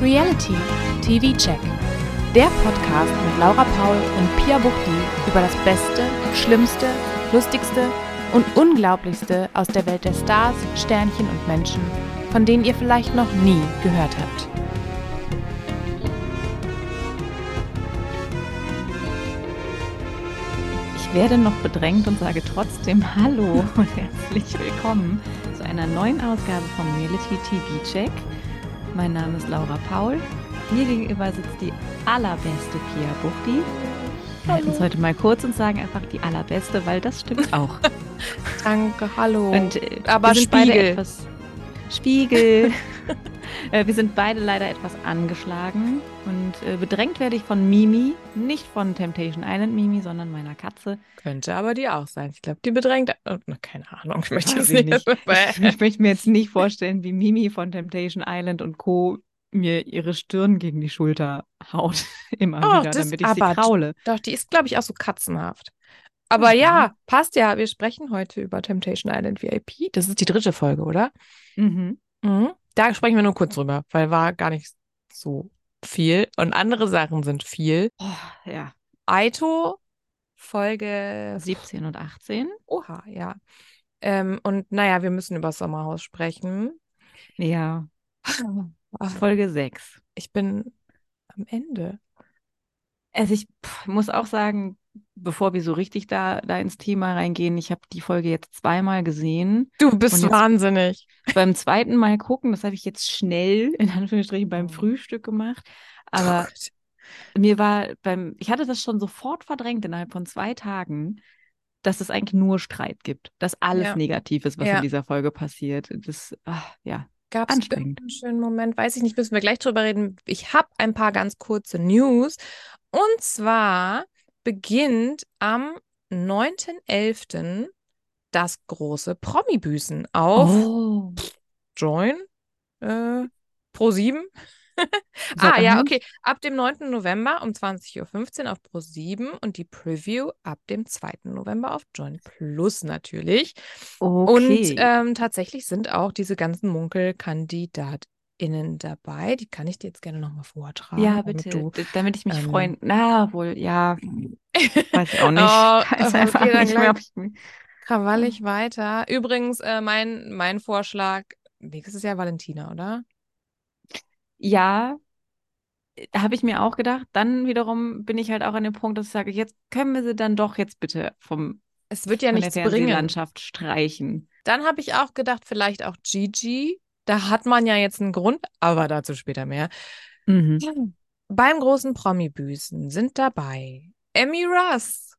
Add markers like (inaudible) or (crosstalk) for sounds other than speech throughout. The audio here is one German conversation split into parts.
Reality TV Check. Der Podcast mit Laura Paul und Pia Buchti über das Beste, Schlimmste, Lustigste und Unglaublichste aus der Welt der Stars, Sternchen und Menschen, von denen ihr vielleicht noch nie gehört habt. Ich werde noch bedrängt und sage trotzdem Hallo und herzlich willkommen zu einer neuen Ausgabe vom Reality TV Check. Mein Name ist Laura Paul. Mir gegenüber sitzt die allerbeste Pia Buchti. Wir halten es heute mal kurz und sagen einfach die allerbeste, weil das stimmt (laughs) auch. Danke, hallo. Und, äh, Aber Spiegel. Etwas, Spiegel. (laughs) Äh, wir sind beide leider etwas angeschlagen und äh, bedrängt werde ich von Mimi, nicht von Temptation Island Mimi, sondern meiner Katze. Könnte aber die auch sein. Ich glaube, die bedrängt. Oh, keine Ahnung, ich möchte ich nicht. Ich, (laughs) ich möchte mir jetzt nicht vorstellen, wie Mimi von Temptation Island und Co. mir ihre Stirn gegen die Schulter haut. (laughs) Immer Oh, wieder, damit ich aber- sie kraule. Doch, die ist, glaube ich, auch so katzenhaft. Aber Mhm. ja, passt ja. Wir sprechen heute über Temptation Island VIP. Das ist die dritte Folge, oder? Mhm. Mhm. Da sprechen wir nur kurz drüber, weil war gar nicht so viel. Und andere Sachen sind viel. Oh, ja, Aito, Folge 17 und 18. Oha, ja. Ähm, und naja, wir müssen über das Sommerhaus sprechen. Ja, Ach, (laughs) Folge 6. ich bin am Ende. Also ich pff, muss auch sagen, bevor wir so richtig da, da ins Thema reingehen, ich habe die Folge jetzt zweimal gesehen. Du bist wahnsinnig. Beim zweiten Mal gucken, das habe ich jetzt schnell, in Anführungsstrichen, beim Oh. Frühstück gemacht. Aber Gott. mir war beim, ich hatte das schon sofort verdrängt innerhalb von zwei Tagen, dass es eigentlich nur Streit gibt, dass alles Ja. negativ ist, was Ja. in dieser Folge passiert. Das, ach, ja. Gab es einen schönen Moment? Weiß ich nicht, müssen wir gleich drüber reden. Ich habe ein paar ganz kurze News. Und zwar beginnt am 9.11. das große Promi-Büßen auf Oh. Join äh, Pro7. Sat. Ah, ja, 1? okay. Ab dem 9. November um 20.15 Uhr auf Pro7 und die Preview ab dem 2. November auf Join Plus natürlich. Okay. Und ähm, tatsächlich sind auch diese ganzen MunkelkandidatInnen dabei. Die kann ich dir jetzt gerne nochmal vortragen. ja, damit bitte, Du, d- damit ich mich ähm, freuen. Na, wohl, ja, (laughs) weiß ich auch nicht. Oh, (laughs) weiß aber einfach okay, nicht mehr, ich krawallig (laughs) weiter. Übrigens, äh, mein, mein Vorschlag, nächstes Jahr Valentina, oder? Ja, da habe ich mir auch gedacht. Dann wiederum bin ich halt auch an dem Punkt, dass ich sage, jetzt können wir sie dann doch jetzt bitte vom, Es wird ja nichts bringen. Fernsehlandschaft streichen. Dann habe ich auch gedacht, vielleicht auch Gigi. Da hat man ja jetzt einen Grund, aber dazu später mehr. Mhm. Beim großen Promi-Büßen sind dabei Emmy Russ.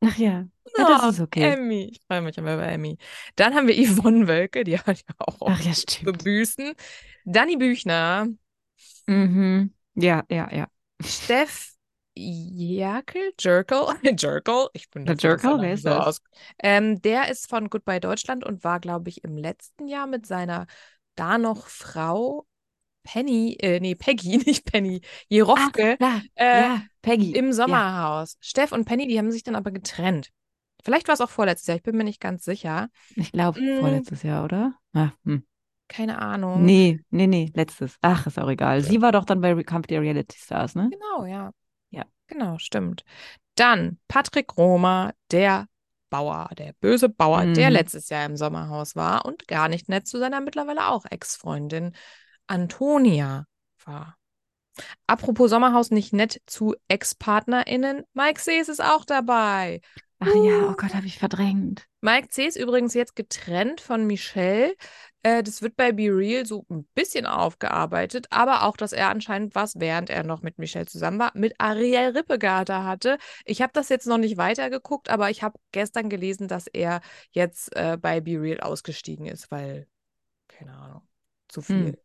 Ach ja, ja, das Oh, ist okay. Emmy. Ich freue mich immer über Emmy. Dann haben wir Yvonne Wölke, die (laughs) hat ja auch Ach ja, stimmt. büßen. Danny Büchner, Mhm. Ja, ja, ja. Steff Jerkel, Jerkel, (laughs) Jerkel, ich bin Der Jerkel, er wer ist das? Ähm, der ist von Goodbye Deutschland und war, glaube ich, im letzten Jahr mit seiner da noch Frau Penny, äh, nee, Peggy, (laughs) nicht Penny, Jerofke, klar. äh, ja, Peggy. im Ja. Sommerhaus. Steff und Penny, die haben sich dann aber getrennt. Vielleicht war es auch vorletztes Jahr, ich bin mir nicht ganz sicher. Ich glaube, Mm. vorletztes Jahr, oder? Ah, hm. Keine Ahnung. Nee, nee, nee, letztes. Ach, ist auch egal. Sie war doch dann bei Kampf der Reality Stars, ne? Genau, ja. Ja. Genau, stimmt. Dann Patrick Romer, der Bauer, der böse Bauer, der Mhm. letztes Jahr im Sommerhaus war und gar nicht nett zu seiner mittlerweile auch Ex-Freundin Antonia war. Apropos Sommerhaus, nicht nett zu Ex-PartnerInnen. Mike Sees ist auch dabei. Ach ja, oh Gott, habe ich verdrängt. Mike C. ist übrigens jetzt getrennt von Michelle. Äh, das wird bei Be Real so ein bisschen aufgearbeitet, aber auch, dass er anscheinend was, während er noch mit Michelle zusammen war, mit Ariel Rippegarter hatte. Ich habe das jetzt noch nicht weitergeguckt, aber ich habe gestern gelesen, dass er jetzt äh, bei Be Real ausgestiegen ist, weil, keine Ahnung, zu viel. Hm.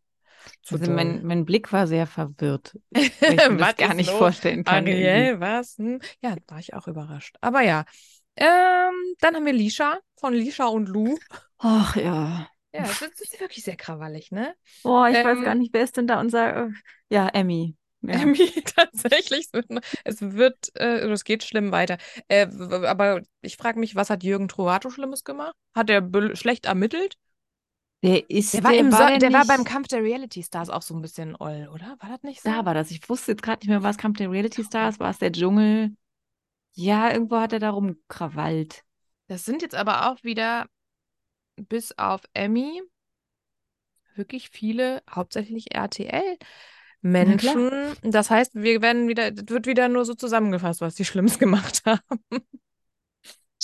Zu Also mein, mein Blick war sehr verwirrt. (laughs) Ich mir das Was gar nicht los? vorstellen kann. Ariel, was? Hm? Ja, war ich auch überrascht. Aber ja. Ähm, dann haben wir Lisha von Lisha und Lou. Ach ja. Ja, das ist, wirklich sehr krawallig, ne? Boah, ich Ähm, weiß gar nicht, wer ist denn da unser. äh, Ja, Emmy. Ja. Emmy, (laughs) tatsächlich. Es wird, äh, es geht schlimm weiter. Äh, aber ich frage mich, was hat Jürgen Trovato Schlimmes gemacht? Hat er schlecht ermittelt? Der ist Der war, im so der der war beim Kampf der Reality Stars auch so ein bisschen oll, oder? War das nicht so? Da war das. Ich wusste jetzt gerade nicht mehr, was Kampf der Reality Stars, war es der Dschungel? Ja, irgendwo hat er da rumkrawallt. Das sind jetzt aber auch wieder bis auf Emmy wirklich viele, hauptsächlich RTL-Menschen. Das heißt, wir werden wieder, das wird wieder nur so zusammengefasst, was die Schlimmes (laughs) gemacht haben.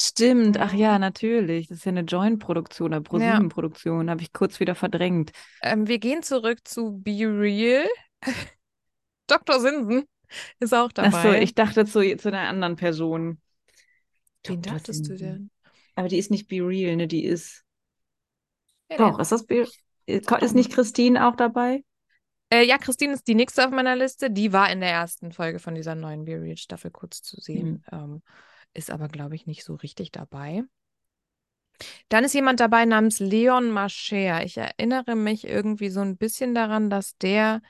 Stimmt, ach ja, natürlich. Das ist ja eine Joint-Produktion oder ProSieben-Produktion, habe ich kurz wieder verdrängt. Ähm, wir gehen zurück zu Be Real. (laughs) Dr. Sinsen ist auch dabei. Ach so, ich dachte zu, zu einer anderen Person. Wen Dr. dachtest du Sinsen. denn? Aber die ist nicht Be Real, ne? Die ist. Ja, Doch, ist das Be ist, doch ist nicht Christine auch dabei? Äh, ja, Christine ist die nächste auf meiner Liste. Die war in der ersten Folge von dieser neuen Be Real Staffel kurz zu sehen. Ähm, ist aber, glaube ich, nicht so richtig dabei. Dann ist jemand dabei namens Leon Mascher. Ich erinnere mich irgendwie so ein bisschen daran, dass der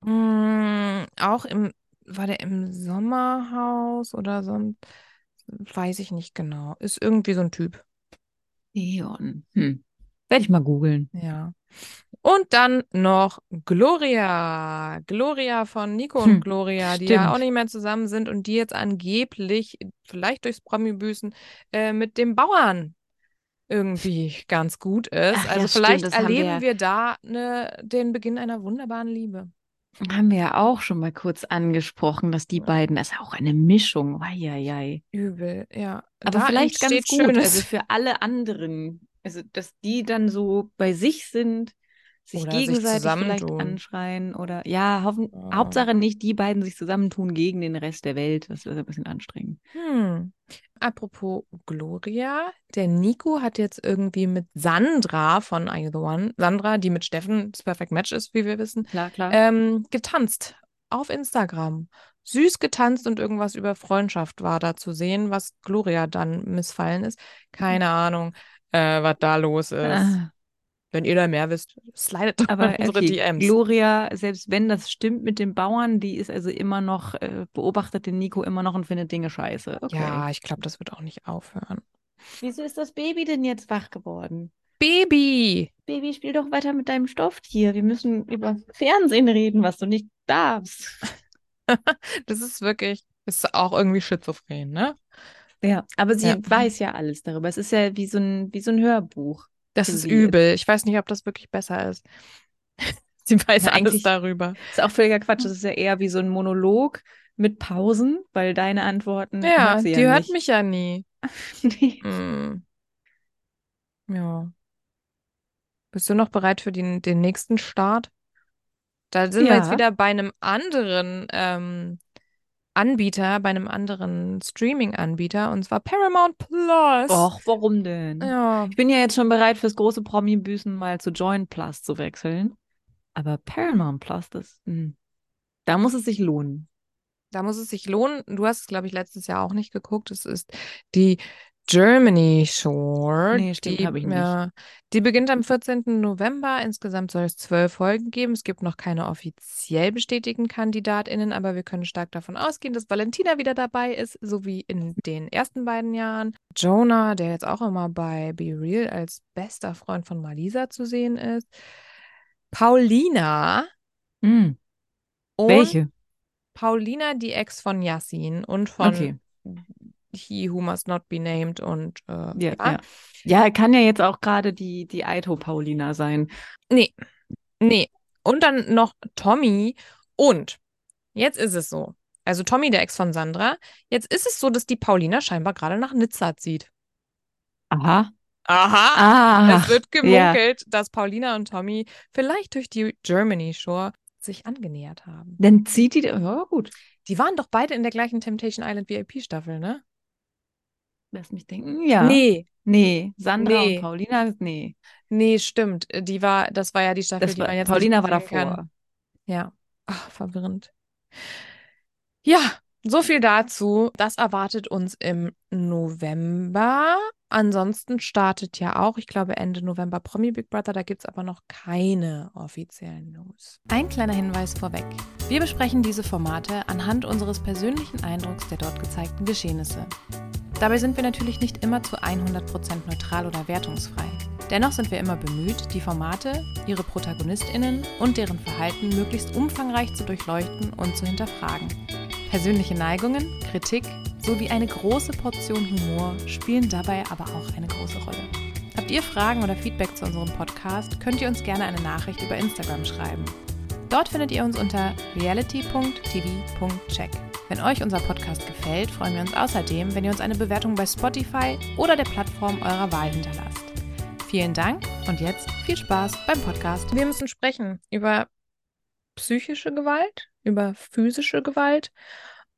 mh, auch im, war der im Sommerhaus oder so ein, weiß ich nicht genau. Ist irgendwie so ein Typ. Leon. Hm. Werde ich mal googeln. Ja. Und dann noch Gloria. Gloria von Nico Hm, und Gloria, die ja stimmt. auch nicht mehr zusammen sind und die jetzt angeblich, vielleicht durchs Promi-Büßen, äh, mit dem Bauern irgendwie ganz gut ist. Ach ja, also stimmt, vielleicht wir erleben ja. wir da ne, den Beginn einer wunderbaren Liebe. Haben wir ja auch schon mal kurz angesprochen, dass die beiden, das ist auch eine Mischung. Eieiei. Übel, ja. Aber Da vielleicht ganz gut. Schönes. Also für alle anderen. Also, dass die dann so bei sich sind, sich Oder sich gegenseitig vielleicht zusammentun. anschreien oder ja, hoffen, Ja. Hauptsache nicht die beiden sich zusammentun gegen den Rest der Welt. Das wird ein bisschen anstrengend. Hm. Apropos Gloria, der Nico hat jetzt irgendwie mit Sandra von Are You the One, Sandra, die mit Steffen das Perfect Match ist, wie wir wissen, Klar, klar. ähm, getanzt auf Instagram. Süß getanzt und irgendwas über Freundschaft war da zu sehen, was Gloria dann missfallen ist. Keine Ahnung, äh, was da los ist. Ah, Wenn ihr da mehr wisst, slidet doch aber (laughs) unsere okay, DMs. Gloria, selbst wenn das stimmt mit den Bauern, die ist also immer noch, äh, beobachtet den Nico immer noch und findet Dinge scheiße. Okay. Ja, ich glaube, das wird auch nicht aufhören. Wieso ist das Baby denn jetzt wach geworden? Baby! Baby, spiel doch weiter mit deinem Stofftier. Wir müssen über Fernsehen reden, was du nicht darfst. (laughs) Das ist wirklich, ist auch irgendwie schizophren, ne? Ja, aber sie Ja. weiß ja alles darüber. Es ist ja wie so ein, wie so ein Hörbuch. Das ist übel. Ich weiß nicht, ob das wirklich besser ist. (laughs) Sie weiß Ja, alles darüber. Ist auch völliger Quatsch. Es ist ja eher wie so ein Monolog mit Pausen, weil deine Antworten Ja, die ja hört nicht. mich ja nie. (laughs) Nee. Hm. Ja. Bist du noch bereit für den, den nächsten Start? Da sind wir jetzt Ja. wieder bei einem anderen ähm, Anbieter, bei einem anderen Streaming-Anbieter, und zwar Paramount Plus. Och, warum denn? Ja. Ich bin ja jetzt schon bereit, fürs große Promi-Büßen mal zu Join Plus zu wechseln. Aber Paramount Plus, das, hm, da muss es sich lohnen. Da muss es sich lohnen. Du hast es, glaube ich, letztes Jahr auch nicht geguckt. Es ist die Germany Shore. Nee, stimmt, die, hab ich nicht. Ja, die beginnt am 14. November. Insgesamt soll es zwölf Folgen geben. Es gibt noch keine offiziell bestätigten KandidatInnen, aber wir können stark davon ausgehen, dass Valentina wieder dabei ist, so wie in den ersten beiden Jahren. Jonah, der jetzt auch immer bei Be Real als bester Freund von Malisa zu sehen ist. Paulina und Welche? Paulina, die Ex von Yassin und von Okay. He Who Must Not Be Named und äh, Ja, ja. ja. Ja, kann ja jetzt auch gerade die, die Aito-Paulina sein. Nee, nee. Und dann noch Tommy und jetzt ist es so. Also Tommy, der Ex von Sandra. Jetzt ist es so, dass die Paulina scheinbar gerade nach Nizza zieht. Aha. Aha. Ah. es wird ja. gemunkelt, dass Paulina und Tommy vielleicht durch die Germany Shore sich angenähert haben. Dann zieht die, ja gut, Die waren doch beide in der gleichen Temptation Island VIP-Staffel, ne? Lass mich denken. Ja. Nee, Nee, Sandra Nee. und Paulina, nee. nee, stimmt. Die war, das war ja die Staffel, Das die war, man jetzt Paulina war sehen kann. davor. Ja, Ach, verwirrend. Ja, so viel dazu. Das erwartet uns im November. Ansonsten startet ja auch, ich glaube, Ende November Promi Big Brother. Da gibt es aber noch keine offiziellen News. Ein kleiner Hinweis vorweg. Wir besprechen diese Formate anhand unseres persönlichen Eindrucks der dort gezeigten Geschehnisse. Dabei sind wir natürlich nicht immer zu 100% neutral oder wertungsfrei. Dennoch sind wir immer bemüht, die Formate, ihre ProtagonistInnen und deren Verhalten möglichst umfangreich zu durchleuchten und zu hinterfragen. Persönliche Neigungen, Kritik sowie eine große Portion Humor spielen dabei aber auch eine große Rolle. Habt ihr Fragen oder Feedback zu unserem Podcast, könnt ihr uns gerne eine Nachricht über Instagram schreiben. Dort findet ihr uns unter reality.tv.check. Wenn euch unser Podcast gefällt, freuen wir uns außerdem, wenn ihr uns eine Bewertung bei Spotify oder der Plattform eurer Wahl hinterlasst. Vielen Dank und jetzt viel Spaß beim Podcast. Wir müssen sprechen über psychische Gewalt, über physische Gewalt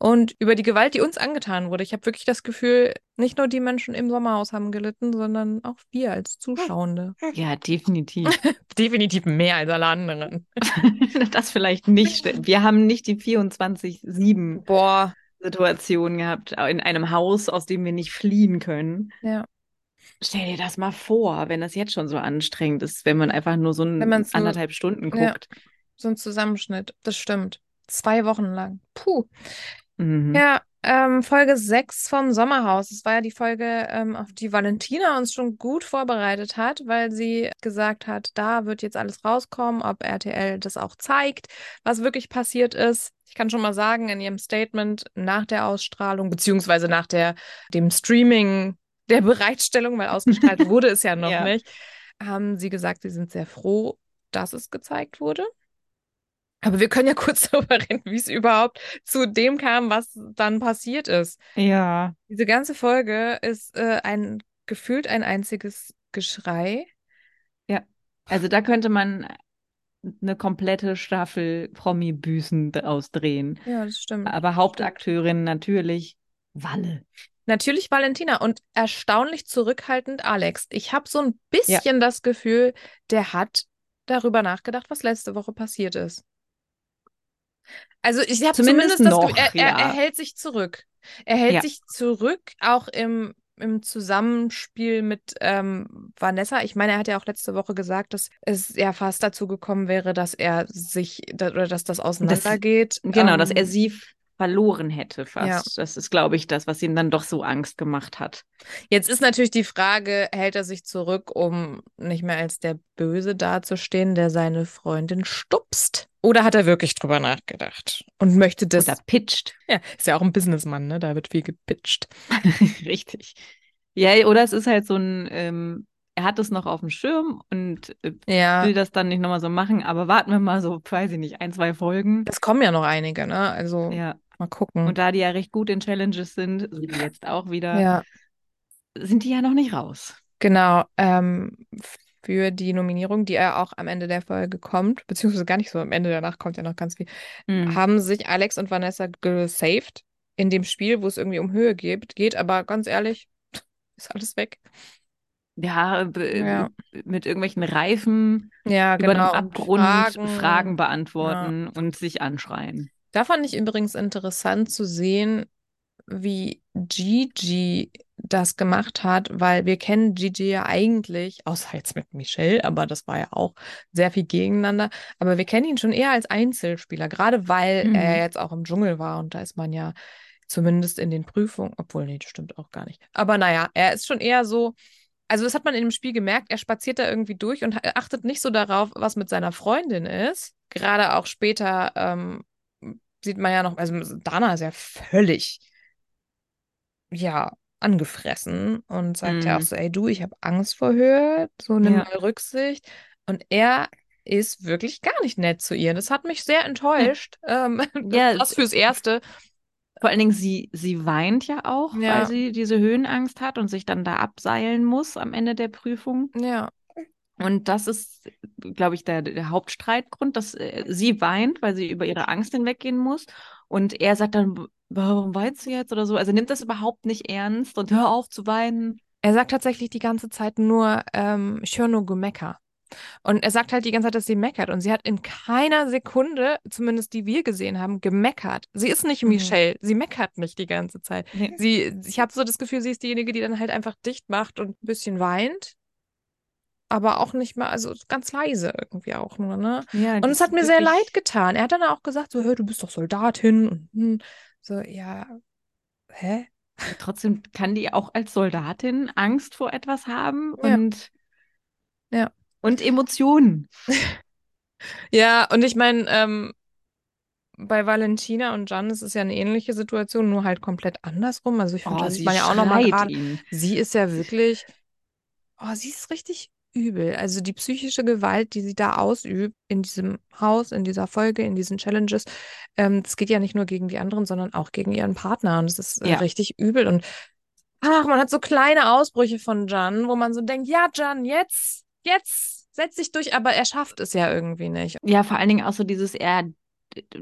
und über die Gewalt, die uns angetan wurde. Ich habe wirklich das Gefühl, nicht nur die Menschen im Sommerhaus haben gelitten, sondern auch wir als Zuschauende. Ja, definitiv. (laughs) Definitiv mehr als alle anderen. (laughs) das vielleicht nicht. Wir haben nicht die 24-7 Boah. Situation gehabt in einem Haus, aus dem wir nicht fliehen können. Ja. Stell dir das mal vor, wenn das jetzt schon so anstrengend ist, wenn man einfach nur so ein nur- anderthalb Stunden Ja. guckt. So ein Zusammenschnitt. Das stimmt. Zwei Wochen lang. Puh. Mhm. Ja, ähm, Folge 6 vom Sommerhaus. Das war ja die Folge, ähm, auf die Valentina uns schon gut vorbereitet hat, weil sie gesagt hat, da wird jetzt alles rauskommen, ob RTL das auch zeigt, was wirklich passiert ist. Ich kann schon mal sagen, in ihrem Statement nach der Ausstrahlung, beziehungsweise nach der, dem Streaming der Bereitstellung, weil ausgestrahlt (laughs) wurde es ja noch Ja. nicht, haben sie gesagt, sie sind sehr froh, dass es gezeigt wurde. Aber wir können ja (laughs) kurz darüber reden, wie es überhaupt zu dem kam, was dann passiert ist. Ja. Diese ganze Folge ist äh, ein gefühlt ein einziges Geschrei. Also da könnte man eine komplette Staffel Promi-Büßen draus drehen. Ja, das stimmt. Aber Hauptakteurin natürlich Walle. Natürlich Valentina und erstaunlich zurückhaltend Alex. Ich habe so ein bisschen das Gefühl, der hat darüber nachgedacht, was letzte Woche passiert ist. Also ich habe Zumindest zumindest, das noch, Gefühl, er, er, er ja. hält sich zurück. Er hält Ja. sich zurück, auch im, im Zusammenspiel mit ähm, Vanessa. Ich meine, er hat ja auch letzte Woche gesagt, dass es ja fast dazu gekommen wäre, dass er sich da, oder dass das auseinandergeht. Genau, dass Ähm, er sie f- verloren hätte fast. Das ist, glaube ich, das, was ihm dann doch so Angst gemacht hat. Jetzt ist natürlich die Frage, hält er sich zurück, um nicht mehr als der Böse dazustehen, der seine Freundin stupst? Oder hat er wirklich drüber nachgedacht und möchte das? Oder pitcht. Ja, ist ja auch ein Businessmann, ne? Da wird viel gepitcht. (laughs) Richtig. Ja, oder es ist halt so ein, ähm, er hat es noch auf dem Schirm und äh, Ja, will das dann nicht nochmal so machen, aber warten wir mal so, weiß ich nicht, ein, zwei Folgen. es kommen ja noch einige, ne? Also Ja. Mal gucken. Und da die ja recht gut in Challenges sind, so wie jetzt auch wieder, ja, sind die ja noch nicht raus. genau. Ähm, für die Nominierung, die ja auch am Ende der Folge kommt, beziehungsweise gar nicht so am Ende danach kommt ja noch ganz viel, Mhm. haben sich Alex und Vanessa gesaved in dem Spiel, wo es irgendwie um Höhe geht, geht, aber ganz ehrlich, ist alles weg. Ja, b- Ja. mit irgendwelchen Reifen Ja, über genau. dem und Abgrund Fragen, Fragen. beantworten und sich anschreien. Da fand ich übrigens interessant zu sehen, wie Gigi das gemacht hat, weil wir kennen Gigi ja eigentlich, außer jetzt mit Michelle, aber das war ja auch sehr viel gegeneinander, aber wir kennen ihn schon eher als Einzelspieler, gerade weil Mhm. er jetzt auch im Dschungel war und da ist man ja zumindest in den Prüfungen, obwohl, nee, das stimmt auch gar nicht. Aber naja, er ist schon eher so, also das hat man in dem Spiel gemerkt, er spaziert da irgendwie durch und achtet nicht so darauf, was mit seiner Freundin ist. Gerade auch später ähm, sieht man ja noch, also Dana ist ja völlig, ja, angefressen und sagt ja auch Mhm. so, ey du, ich habe Angst vor Höhe, so nimm Ja. mal Rücksicht. Und er ist wirklich gar nicht nett zu ihr. Das hat mich sehr enttäuscht. (laughs) Ähm, Ja, das fürs Erste. Vor allen Dingen, sie, sie weint ja auch, Ja. weil sie diese Höhenangst hat und sich dann da abseilen muss am Ende der Prüfung. Ja, Und das ist, glaube ich, der, der Hauptstreitgrund, dass äh, sie weint, weil sie über ihre Angst hinweggehen muss. Und er sagt dann, warum weinst du jetzt oder so? Also nimmt das überhaupt nicht ernst und hör auf zu weinen. er sagt tatsächlich die ganze Zeit nur, ähm, ich höre nur Gemecker. Und er sagt halt die ganze Zeit, dass sie meckert. Und sie hat in keiner Sekunde, zumindest die wir gesehen haben, gemeckert. Sie ist nicht Mhm. Michelle. Sie meckert nicht die ganze Zeit. Nee. Sie, ich habe so das Gefühl, sie ist diejenige, die dann halt einfach dicht macht und ein bisschen weint. Aber auch nicht mal, also ganz leise irgendwie auch nur, ne? Ja, Und es hat mir sehr leid getan. Er hat dann auch gesagt, so, hör, du bist doch Soldatin. Und hm, so, ja, hä? Trotzdem kann die auch als Soldatin Angst vor etwas haben Ja. und Ja. Und Emotionen. (laughs) Ja, und ich meine, ähm, bei Valentina und Jan ist es ja eine ähnliche Situation, nur halt komplett andersrum. Also ich finde, Oh, das sieht sie man ja auch nochmal gerade. Sie ist ja wirklich, oh, sie ist richtig übel. Also die psychische Gewalt, die sie da ausübt in diesem Haus, in dieser Folge, in diesen Challenges, ähm, das geht ja nicht nur gegen die anderen, sondern auch gegen ihren Partner. Und das ist äh, Ja. richtig übel. Und ach, man hat so kleine Ausbrüche von Jan, wo man so denkt, ja, Jan, jetzt, jetzt, setz dich durch, aber er schafft es ja irgendwie nicht. Ja, vor allen Dingen auch so dieses, er,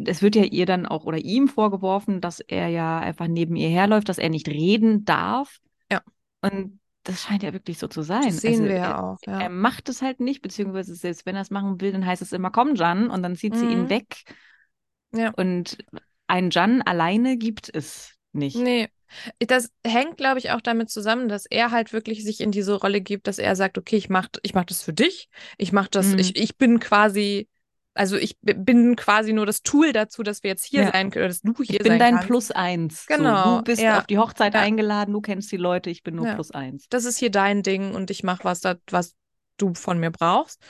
es wird ja ihr dann auch oder ihm vorgeworfen, dass er ja einfach neben ihr herläuft, dass er nicht reden darf. Ja. Und das scheint ja wirklich so zu sein. Das sehen Also wir ja er, auch, ja. er macht es halt nicht, beziehungsweise selbst wenn er es machen will, dann heißt es immer, komm, Jan, und dann zieht sie ihn Mhm. weg. Ja. Und einen Jan alleine gibt es nicht. Nee. Das hängt, glaube ich, auch damit zusammen, dass er halt wirklich sich in diese Rolle gibt, dass er sagt, okay, ich mach, ich mach das für dich. Ich mach das, Mhm. ich, ich bin quasi, also ich bin quasi nur das Tool dazu, dass wir jetzt hier Ja. sein können, dass du hier Ich bin sein dein kannst. Plus eins. So, Genau, du bist ja. auf die Hochzeit Ja. eingeladen, du kennst die Leute, ich bin nur. Plus eins. Das ist hier dein Ding und ich mach was, da, was du von mir brauchst.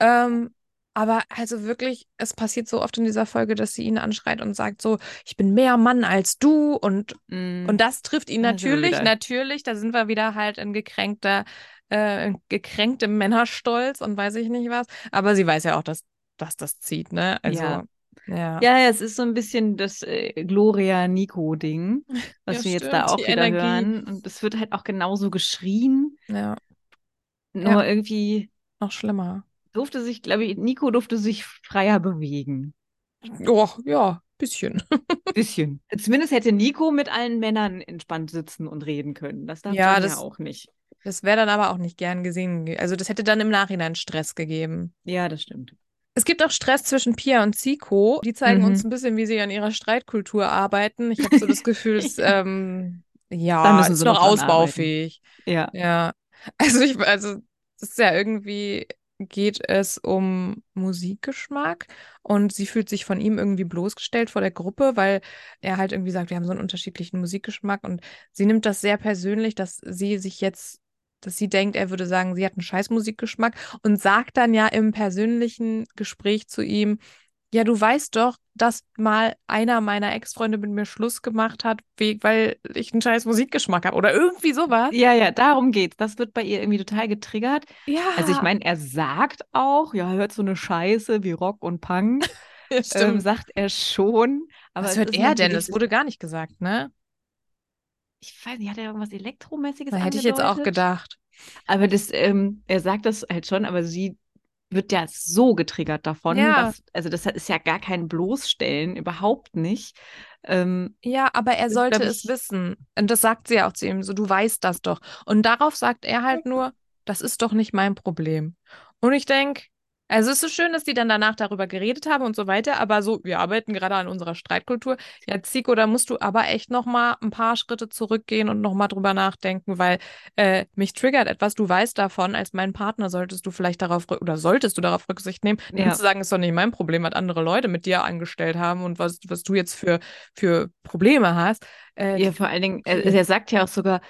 Ähm, aber also wirklich, es passiert so oft in dieser Folge, dass sie ihn anschreit und sagt so, ich bin mehr Mann als du und Mhm. Und das trifft ihn natürlich, wieder. natürlich, da sind wir wieder halt in gekränkter, äh, gekränktem Männerstolz und weiß ich nicht was. Aber sie weiß ja auch, dass, dass das zieht, ne? Also, Ja. ja. Ja, es ist so ein bisschen das äh, Gloria-Nico-Ding, (laughs) was Ja, wir jetzt stimmt, da auch wieder Energie. hören. Und es wird halt auch genauso geschrien. Ja, Nur Ja. irgendwie noch schlimmer. durfte sich, glaube ich, Nico durfte sich freier bewegen. Oh, ja, bisschen. (laughs) Bisschen. Zumindest hätte Nico mit allen Männern entspannt sitzen und reden können. Das darf Ja, das- ja auch nicht. Das wäre dann aber auch nicht gern gesehen. ge- Also, das hätte dann im Nachhinein Stress gegeben. Ja, das stimmt. Es gibt auch Stress zwischen Pia und Zico. Die zeigen Mhm. uns ein bisschen, wie sie an ihrer Streitkultur arbeiten. Ich habe so das Gefühl, (laughs) es, Ja. ähm, Da ja, müssen ist sie noch noch ausbaufähig. Ja. Ja, also ich, also es ist ja irgendwie, geht es um Musikgeschmack und sie fühlt sich von ihm irgendwie bloßgestellt vor der Gruppe, weil er halt irgendwie sagt, wir haben so einen unterschiedlichen Musikgeschmack und sie nimmt das sehr persönlich, dass sie sich jetzt, dass sie denkt, er würde sagen, sie hat einen scheiß Musikgeschmack und sagt dann ja im persönlichen Gespräch zu ihm, ja, du weißt doch, dass mal einer meiner Ex-Freunde mit mir Schluss gemacht hat, we- weil ich einen scheiß Musikgeschmack habe oder irgendwie sowas. Ja, ja, darum geht's. Das wird bei ihr irgendwie total getriggert. Ja, Also ich meine, er sagt auch, ja, hört so eine Scheiße wie Rock und Punk. (laughs) Ja, ähm, stimmt. sagt er schon. Aber Was hört er denn? Das wurde gar nicht gesagt, ne? Ich weiß nicht, hat er irgendwas Elektromäßiges Da hätte ich jetzt auch gedacht. Aber das, ähm, er sagt das halt schon, aber sie wird ja so getriggert davon, Ja. dass, also das ist ja gar kein Bloßstellen, überhaupt nicht. Ähm, Ja, aber er sollte glaub es ich- wissen. Und das sagt sie ja auch zu ihm, so, du weißt das doch. Und darauf sagt er halt nur, das ist doch nicht mein Problem. Und ich denke, also es ist so schön, dass die dann danach darüber geredet haben und so weiter, aber so, wir arbeiten gerade an unserer Streitkultur. Ja, Zico, da musst du aber echt noch mal ein paar Schritte zurückgehen und noch mal drüber nachdenken, weil äh, mich triggert etwas. Du weißt davon, als mein Partner solltest du vielleicht darauf oder solltest du darauf Rücksicht nehmen, Ja. zu sagen, ist doch nicht mein Problem, was andere Leute mit dir angestellt haben und was, was du jetzt für, für Probleme hast. Äh, ja, vor allen Dingen, er, Okay. er sagt ja auch sogar,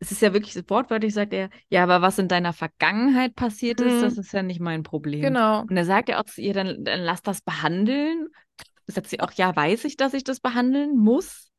es ist ja wirklich wortwörtlich, sagt er, ja, aber was in deiner Vergangenheit passiert ist, Mhm. das ist ja nicht mein Problem. genau. Und er sagt ja auch zu ihr, dann, dann lass das behandeln. Sagt sie auch, ja, weiß ich, dass ich das behandeln muss.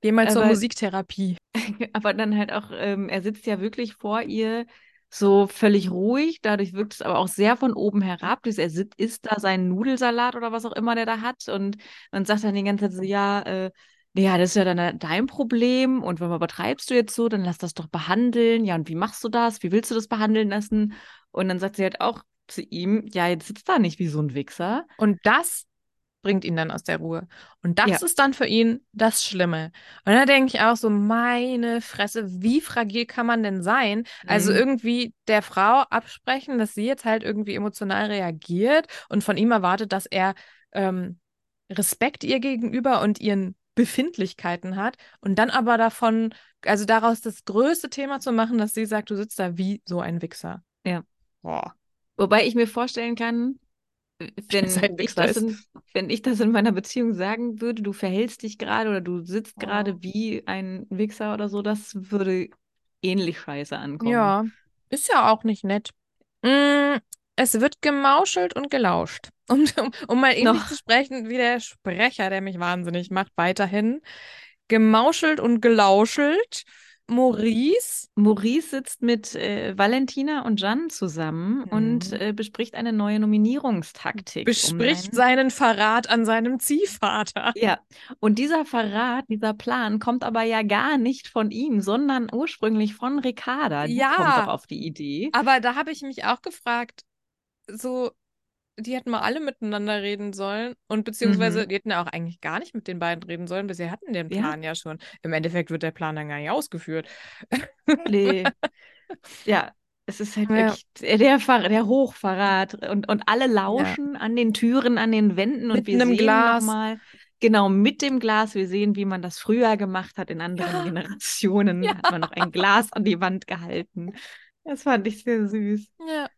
Geh mal zur Aber- Musiktherapie. (laughs) Aber dann halt auch, ähm, er sitzt ja wirklich vor ihr so völlig ruhig. Dadurch wirkt es aber auch sehr von oben herab. Er sitzt, isst da seinen Nudelsalat oder was auch immer der da hat. Und man sagt dann die ganze Zeit so, ja, äh, ja, das ist ja dann dein Problem. Und wenn übertreibst du jetzt so, dann lass das doch behandeln. Ja, und wie machst du das? Wie willst du das behandeln lassen? Und dann sagt sie halt auch zu ihm, ja, jetzt sitzt da nicht wie so ein Wichser. Und das bringt ihn dann aus der Ruhe. Und das Ja. ist dann für ihn das Schlimme. Und da denke ich auch so, meine Fresse, wie fragil kann man denn sein? Also Mhm. irgendwie der Frau absprechen, dass sie jetzt halt irgendwie emotional reagiert und von ihm erwartet, dass er ähm, Respekt ihr gegenüber und ihren Befindlichkeiten hat und dann aber davon, also daraus das größte Thema zu machen, dass sie sagt, du sitzt da wie so ein Wichser. Ja. Boah. Wobei ich mir vorstellen kann, wenn ich, in, wenn ich das in meiner Beziehung sagen würde, du verhältst dich gerade oder du sitzt Oh. gerade wie ein Wichser oder so, das würde ähnlich scheiße ankommen. Ja, ist ja auch nicht nett. Es wird gemauschelt und gelauscht. (laughs) Um, um, um mal ähnlich Noch. zu sprechen wie der Sprecher, der mich wahnsinnig macht, weiterhin. Gemauschelt und gelauschelt. Maurice. Maurice sitzt mit äh, Valentina und Jan zusammen und Mhm. äh, bespricht eine neue Nominierungstaktik. um bespricht seinen- seinen Verrat an seinem Ziehvater. (laughs) Ja, und dieser Verrat, dieser Plan kommt aber ja gar nicht von ihm, sondern ursprünglich von Ricarda. Die Ja. kommt doch auf die Idee. Aber da habe ich mich auch gefragt, so, die hätten mal alle miteinander reden sollen und beziehungsweise Mhm. die hätten ja auch eigentlich gar nicht mit den beiden reden sollen, bisher hatten den Ja. Plan ja schon. Im Endeffekt wird der Plan dann gar nicht ausgeführt. Nee. (laughs) Ja, es ist halt Ja. wirklich der, Ver der Hochverrat und, und alle lauschen an den Türen, an den Wänden und Mit wir einem sehen Glas. nochmal, genau, mit dem Glas, wir sehen, wie man das früher gemacht hat in anderen Ja. Generationen, (laughs) Ja. hat man noch ein Glas an die Wand gehalten. Das fand ich sehr süß. Ja.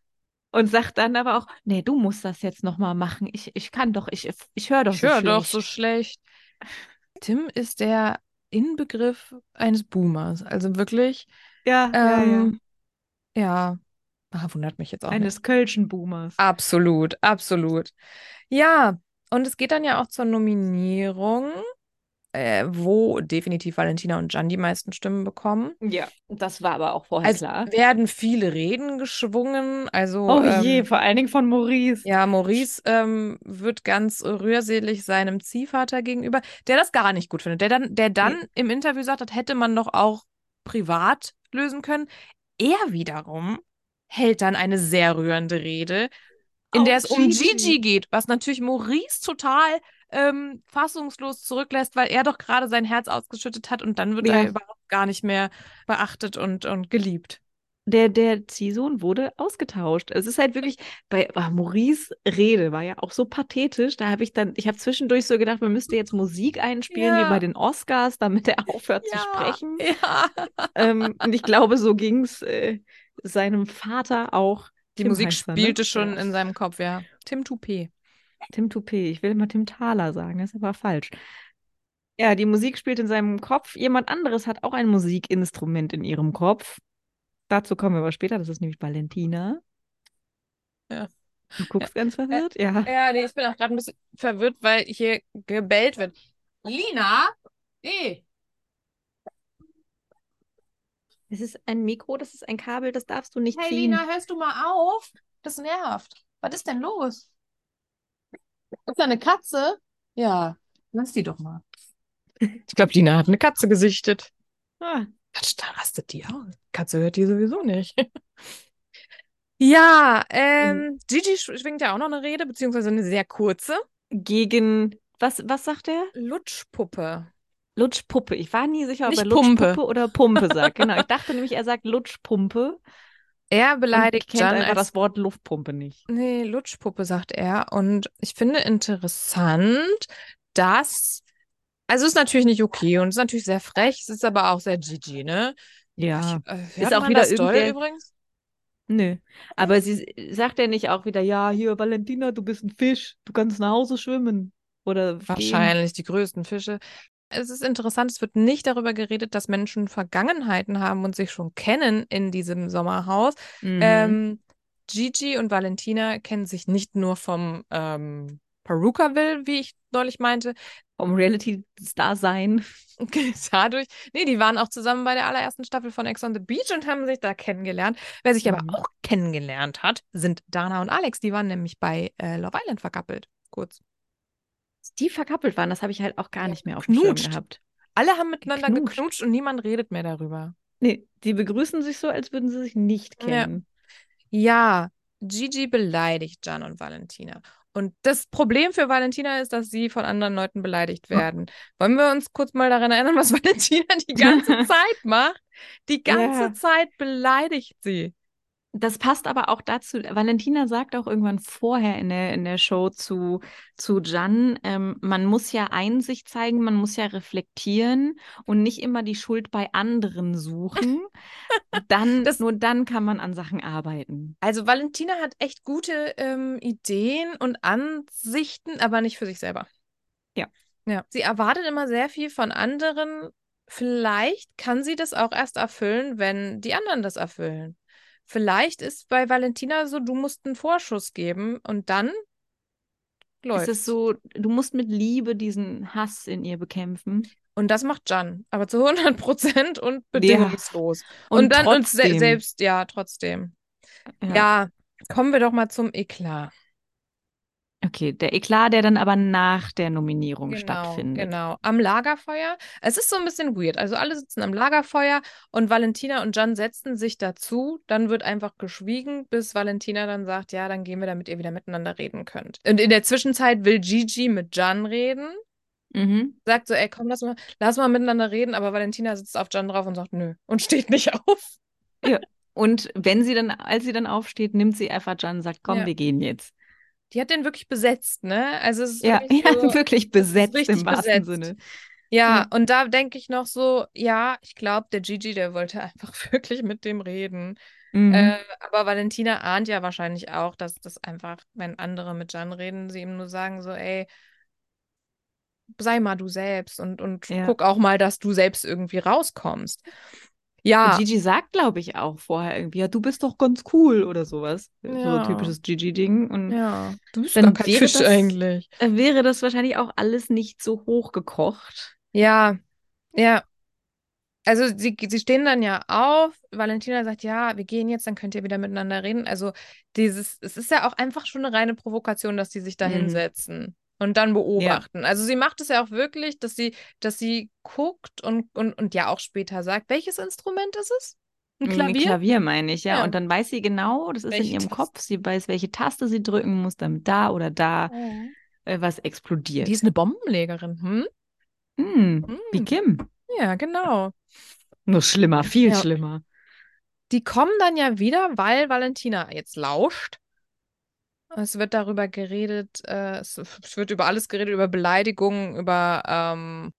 Und sagt dann aber auch, nee, du musst das jetzt nochmal machen. Ich, ich kann doch, ich, ich höre doch Ich so höre doch schlecht. so schlecht. Tim ist der Inbegriff eines Boomers. Also wirklich, Ja, ja, ja. ähm, ja. Ah, wundert mich jetzt auch nicht. Eines Kölschen Boomers. Absolut, absolut. Ja, und es geht dann ja auch zur Nominierung, äh, wo definitiv Valentina und Jan die meisten Stimmen bekommen. Ja, das war aber auch vorher Also klar. werden viele Reden geschwungen. Also Oh je, ähm, vor allen Dingen von Maurice. ja, Maurice ähm, wird ganz rührselig seinem Ziehvater gegenüber, der das gar nicht gut findet. Der dann, der dann Nee. im Interview sagt, das hätte man doch auch privat lösen können. Er wiederum hält dann eine sehr rührende Rede, in Oh, der es um Gigi. Gigi geht, was natürlich Maurice total ähm, fassungslos zurücklässt, weil er doch gerade sein Herz ausgeschüttet hat und dann wird Ja. er überhaupt gar nicht mehr beachtet und, und geliebt. Der, der Ziehsohn wurde ausgetauscht. Es ist halt wirklich, bei ah, Maurice Rede war ja auch so pathetisch. Da habe ich dann, ich habe zwischendurch so gedacht, man müsste jetzt Musik einspielen, Ja. wie bei den Oscars, damit er aufhört zu sprechen. (laughs) Ja. Ähm, und ich glaube, so ging es äh, seinem Vater auch. Die Tim Musik ne? spielte schon Ja. in seinem Kopf, ja. Tim Toupet. Tim Toupet. Ich will immer Tim Thaler sagen, das ist aber falsch. Ja, die Musik spielt in seinem Kopf. Jemand anderes hat auch ein Musikinstrument in ihrem Kopf. Dazu kommen wir aber später. Das ist nämlich Valentina. Ja. Du guckst ganz verwirrt? Ja. Ja, nee, ich bin auch gerade ein bisschen verwirrt, weil hier gebellt wird. Lina? Eh. Es ist ein Mikro, das ist ein Kabel, das darfst du nicht Hey ziehen. Lina, hörst du mal auf? Das nervt. Was ist denn los? Ist da eine Katze? Ja, lass die doch mal. Ich glaube, Lina hat eine Katze gesichtet. Ah, da rastet die aus. Katze hört die sowieso nicht. Ja, ähm, Gigi sch- schwingt ja auch noch eine Rede, beziehungsweise eine sehr kurze. gegen, was, was sagt er? Lutschpuppe. Lutschpuppe. Ich war nie sicher, ob Nicht er Pumpe. Lutschpuppe oder Pumpe sagt. Genau, ich dachte nämlich, er sagt Lutschpumpe. Er beleidigt kennt Jan einfach das Wort Luftpumpe nicht. Nee, Lutschpuppe, sagt er. Und ich finde interessant, dass. Also ist natürlich nicht okay und ist natürlich sehr frech, es ist aber auch sehr Gigi, ne? Ja. Ich, äh, Ist auch wieder doll übrigens? Nö. Aber sie sagt ja nicht auch wieder, ja, hier, Valentina, du bist ein Fisch, du kannst nach Hause schwimmen. Oder gehen. Wahrscheinlich die größten Fische. Es ist interessant, es wird nicht darüber geredet, dass Menschen Vergangenheiten haben und sich schon kennen in diesem Sommerhaus. Mhm. Ähm, Gigi und Valentina kennen sich nicht nur vom ähm, Perukaville, wie ich neulich meinte, Vom Reality-Star sein. (laughs) dadurch. Nee, die waren auch zusammen bei der allerersten Staffel von Ex on the Beach und haben sich da kennengelernt. Wer sich Mhm. aber auch kennengelernt hat, sind Dana und Alex. Die waren nämlich bei äh, Love Island verkappelt. Kurz. Die verkappelt waren, das habe ich halt auch gar Ja, nicht mehr auf dem Schirm geknutscht. gehabt. Alle haben miteinander Geknutscht. geknutscht und niemand redet mehr darüber. Nee, die begrüßen sich so, als würden sie sich nicht Ja. kennen. Ja, Gigi beleidigt Jan und Valentina. Und das Problem für Valentina ist, dass sie von anderen Leuten beleidigt werden. Wollen wir uns kurz mal daran erinnern, was (laughs) Valentina die ganze (laughs) Zeit macht? Die ganze Ja. Zeit beleidigt sie. Das passt aber auch dazu. Valentina sagt auch irgendwann vorher in der, in der Show zu, zu Jan, ähm, man muss ja Einsicht zeigen, man muss ja reflektieren und nicht immer die Schuld bei anderen suchen. (laughs) Dann, Das- nur dann kann man an Sachen arbeiten. Also Valentina hat echt gute ähm, Ideen und Ansichten, aber nicht für sich selber. Ja. Ja. Sie erwartet immer sehr viel von anderen. Vielleicht kann sie das auch erst erfüllen, wenn die anderen das erfüllen. Vielleicht ist bei Valentina so, du musst einen Vorschuss geben und dann läuft Es ist so, du musst mit Liebe diesen Hass in ihr bekämpfen. Und das macht Jan, aber zu 100 Prozent und bedingungslos. Und Und, dann uns se selbst, ja, trotzdem. Ja. kommen wir doch mal zum Eklat. Okay, der Eklat, der dann aber nach der Nominierung Genau, stattfindet. genau. Am Lagerfeuer. Es ist so ein bisschen weird. Also alle sitzen am Lagerfeuer und Valentina und Jan setzen sich dazu. Dann wird einfach geschwiegen, bis Valentina dann sagt, ja, dann gehen wir, damit ihr wieder miteinander reden könnt. Und in der Zwischenzeit will Gigi mit Jan reden. Mhm. Sagt so, ey, komm, lass mal, lass mal miteinander reden. Aber Valentina sitzt auf Jan drauf und sagt, nö. Und steht nicht (laughs) auf. Und wenn sie dann, als sie dann aufsteht, nimmt sie einfach Jan und sagt, komm, Ja. wir gehen jetzt. Die hat den wirklich besetzt, ne? Also es ist Ja, wirklich (laughs) ja so, wirklich das ist besetzt im wahrsten besetzt. Sinne. Ja, Ja. und da denke ich noch so, ja, ich glaube, der Gigi, der wollte (laughs) einfach wirklich mit dem reden. Mhm. Äh, aber Valentina ahnt ja wahrscheinlich auch, dass das einfach, wenn andere mit Jan reden, sie ihm nur sagen so, ey, sei mal du selbst und, und Ja. guck auch mal, dass du selbst irgendwie rauskommst. Und Ja, Gigi sagt, glaube ich, auch vorher irgendwie, ja, du bist doch ganz cool oder sowas. So Ja. typisches Gigi-Ding. Und ja, du bist Dann gar kein wäre Fisch das- eigentlich. äh, wäre das wahrscheinlich auch alles nicht so hochgekocht. Ja, ja. Also sie, sie stehen dann ja auf. Valentina sagt, ja, wir gehen jetzt, dann könnt ihr wieder miteinander reden. Also dieses, es ist ja auch einfach schon eine reine Provokation, dass die sich da Mhm. hinsetzen und dann beobachten. Also sie macht es ja auch wirklich, dass sie, dass sie guckt und, und, und ja auch später sagt, welches Instrument ist es? Ein Ein Klavier? Klavier meine ich, ja. Ja. Und dann weiß sie genau, das ist Welche in ihrem Taste? Kopf, sie weiß, welche Taste sie drücken muss, damit da oder da äh, was explodiert. Die ist eine Bombenlegerin, hm? Hm, wie Hm. Kim. Ja, genau. Nur schlimmer, viel Ja. schlimmer. Die kommen dann ja wieder, weil Valentina jetzt lauscht. Es wird darüber geredet, äh, es, es wird über alles geredet, über Beleidigungen, über ähm,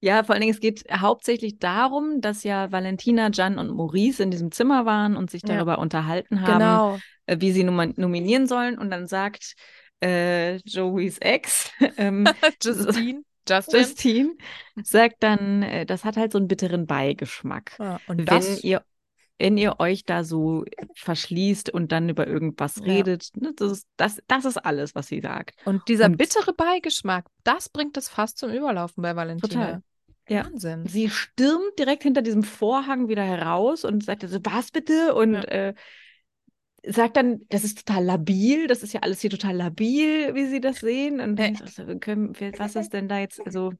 Ja, vor allen Dingen, es geht hauptsächlich darum, dass ja Valentina, Jan und Maurice in diesem Zimmer waren und sich Ja. darüber unterhalten haben, genau. äh, wie sie nom nominieren sollen. Und dann sagt äh, Joeys Ex, (laughs) ähm, (laughs) Justine, Justin. Justine, sagt dann, äh, das hat halt so einen bitteren Beigeschmack. Ja, und wenn das, ihr, wenn ihr euch da so verschließt und dann über irgendwas Ja. redet, ne, das, ist, das, das ist alles, was sie sagt. und dieser und- bittere Beigeschmack, das bringt es fast zum Überlaufen bei Valentina. Total. Ja. Wahnsinn. Sie stürmt direkt hinter diesem Vorhang wieder heraus und sagt so, was bitte? Und Ja. äh, sagt dann, das ist total labil, das ist ja alles hier total labil, wie sie das sehen. Und Äh. so, können, was ist denn da jetzt, also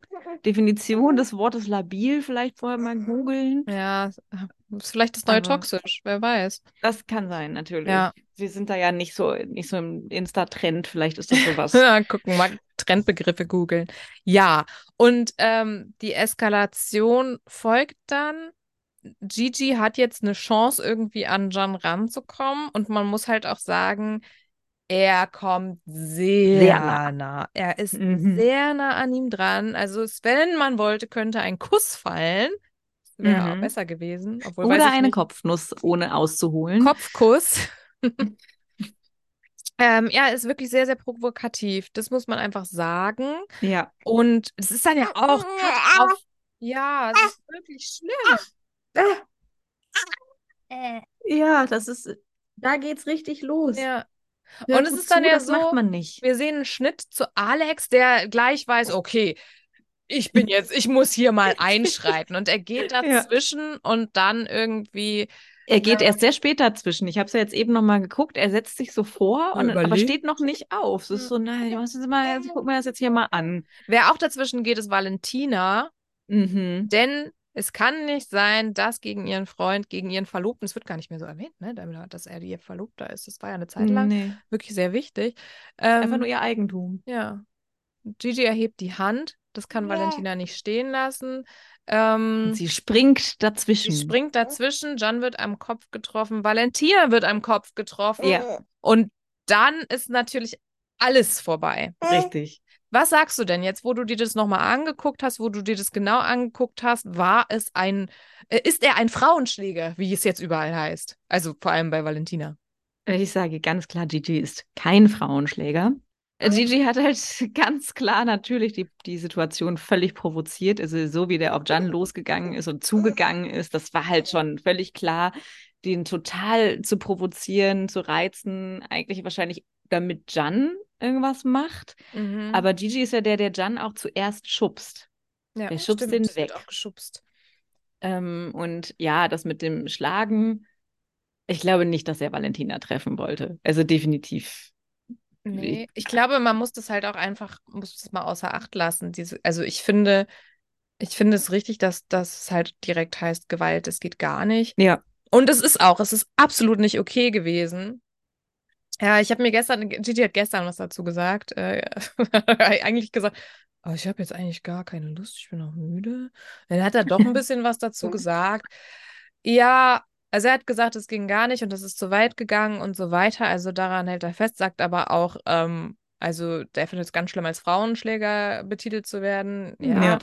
Definition des Wortes labil vielleicht vorher mal googeln? Ja, ist vielleicht das neue Aber- toxisch, wer weiß. Das kann sein, natürlich. Ja. Wir sind da ja nicht so, nicht so im Insta-Trend, vielleicht ist das sowas. (laughs) Ja, gucken, mal Trendbegriffe googeln. Ja, und ähm, die Eskalation folgt dann. Gigi hat jetzt eine Chance, irgendwie an Jan ranzukommen. Und man muss halt auch sagen, er kommt sehr, Sehr nah. nah. Er ist Mhm. sehr nah an ihm dran. Also, wenn man wollte, könnte ein Kuss fallen. Wäre auch Mhm. besser gewesen. Obwohl, Oder eine nicht. Kopfnuss, ohne auszuholen. Kopfkuss. (laughs) ähm, ja, ist wirklich sehr, sehr provokativ. Das muss man einfach sagen. ja. Und es ist dann ja auch (laughs) auf. Ja, es ist wirklich schlimm. (laughs) Ja, das ist, da geht's richtig los. Ja. Und es ist dann zu, ja das macht so, man nicht. wir sehen einen Schnitt zu Alex, der gleich weiß, okay, ich bin jetzt, ich muss hier mal (laughs) einschreiten. Und er geht Ja. dazwischen und dann irgendwie, Er geht Ja. erst sehr spät dazwischen. Ich habe es ja jetzt eben noch mal geguckt. Er setzt sich so vor, Ja, und, aber steht noch nicht auf. Es ist so, nein, was ist mal, ich guck mir das jetzt hier mal an. wer auch dazwischen geht, ist Valentina. Mhm. Denn es kann nicht sein, dass gegen ihren Freund, gegen ihren Verlobten, es wird gar nicht mehr so erwähnt, ne, dass er ihr Verlobter ist. Das war ja eine Zeit lang Nee, wirklich sehr wichtig. einfach Ähm, nur ihr Eigentum. ja. Gigi erhebt die Hand. Das kann Valentina nicht stehen lassen. Ähm, sie springt sie dazwischen. springt dazwischen. Jan wird am Kopf getroffen. Valentina wird am Kopf getroffen. Ja. Und dann ist natürlich alles vorbei. Richtig. Was sagst du denn jetzt, wo du dir das nochmal angeguckt hast, wo du dir das genau angeguckt hast? War es ein, äh, ist er ein Frauenschläger, wie es jetzt überall heißt? Also vor allem bei Valentina. Ich sage ganz klar, Gigi ist kein Frauenschläger. Äh, Gigi hat halt (laughs) ganz klar natürlich die, die Situation völlig provoziert. Also so wie der auf Jan losgegangen ist und zugegangen ist, das war halt schon völlig klar. den total zu provozieren, zu reizen, eigentlich wahrscheinlich damit Jan irgendwas macht. Mhm. Aber Gigi ist ja der, der Jan auch zuerst schubst. ja, der schubst stimmt, den weg. auch geschubst. Ähm, und ja, das mit dem Schlagen, ich glaube nicht, dass er Valentina treffen wollte. Also definitiv. Nee, ich glaube, man muss das halt auch einfach, muss das mal außer Acht lassen. Diese, also ich finde, ich finde es richtig, dass das halt direkt heißt Gewalt, es geht gar nicht. Ja. Und es ist auch, es ist absolut nicht okay gewesen. Ja, ich habe mir gestern, Gigi hat gestern was dazu gesagt. Äh, (laughs) eigentlich gesagt, oh, ich habe jetzt eigentlich gar keine Lust, ich bin auch müde. Dann hat er doch ein (laughs) bisschen was dazu gesagt. Ja, also er hat gesagt, es ging gar nicht und es ist zu weit gegangen und so weiter. Also daran hält er fest, sagt aber auch, ähm, also der findet es ganz schlimm, als Frauenschläger betitelt zu werden. Ja. Ja.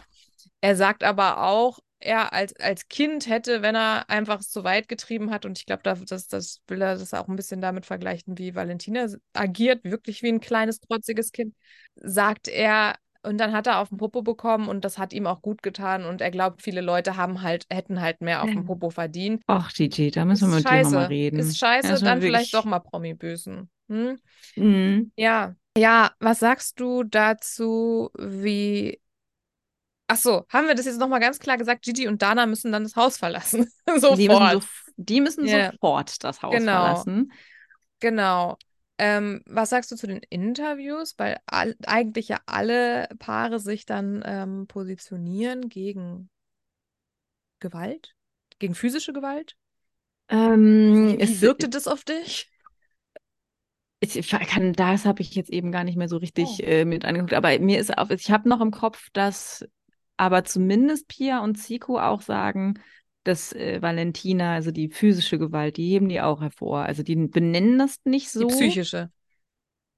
Er sagt aber auch, er als, als Kind hätte, wenn er einfach es zu weit getrieben hat, und ich glaube, das, das will er das auch ein bisschen damit vergleichen, wie Valentina agiert, wirklich wie ein kleines, trotziges Kind, sagt er, und dann hat er auf den Popo bekommen und das hat ihm auch gut getan und er glaubt, viele Leute haben halt, hätten halt mehr auf dem Popo verdient. Ach, Gigi, da müssen wir mit dir nochmal reden. Ist scheiße, Erstmal dann wirklich- vielleicht doch mal Promi-Büßen. Hm? Mhm. Ja. Ja, was sagst du dazu, wie. Ach so, haben wir das jetzt nochmal ganz klar gesagt? Gigi und Dana müssen dann das Haus verlassen. Sofort. (laughs) Die müssen, so, die müssen Ja. sofort das Haus Genau. verlassen. Genau. Ähm, was sagst du zu den Interviews? Weil all, eigentlich ja alle Paare sich dann ähm, positionieren gegen Gewalt, gegen physische Gewalt. Ähm, Wie, es- wirkte das auf dich? Ich kann, das habe ich jetzt eben gar nicht mehr so richtig Oh. äh, mit angeguckt, aber mir ist auf, ich habe noch im Kopf, dass aber zumindest Pia und Zico auch sagen, dass äh, Valentina, also die physische Gewalt, die heben die auch hervor. Also die benennen das nicht Die so. psychische.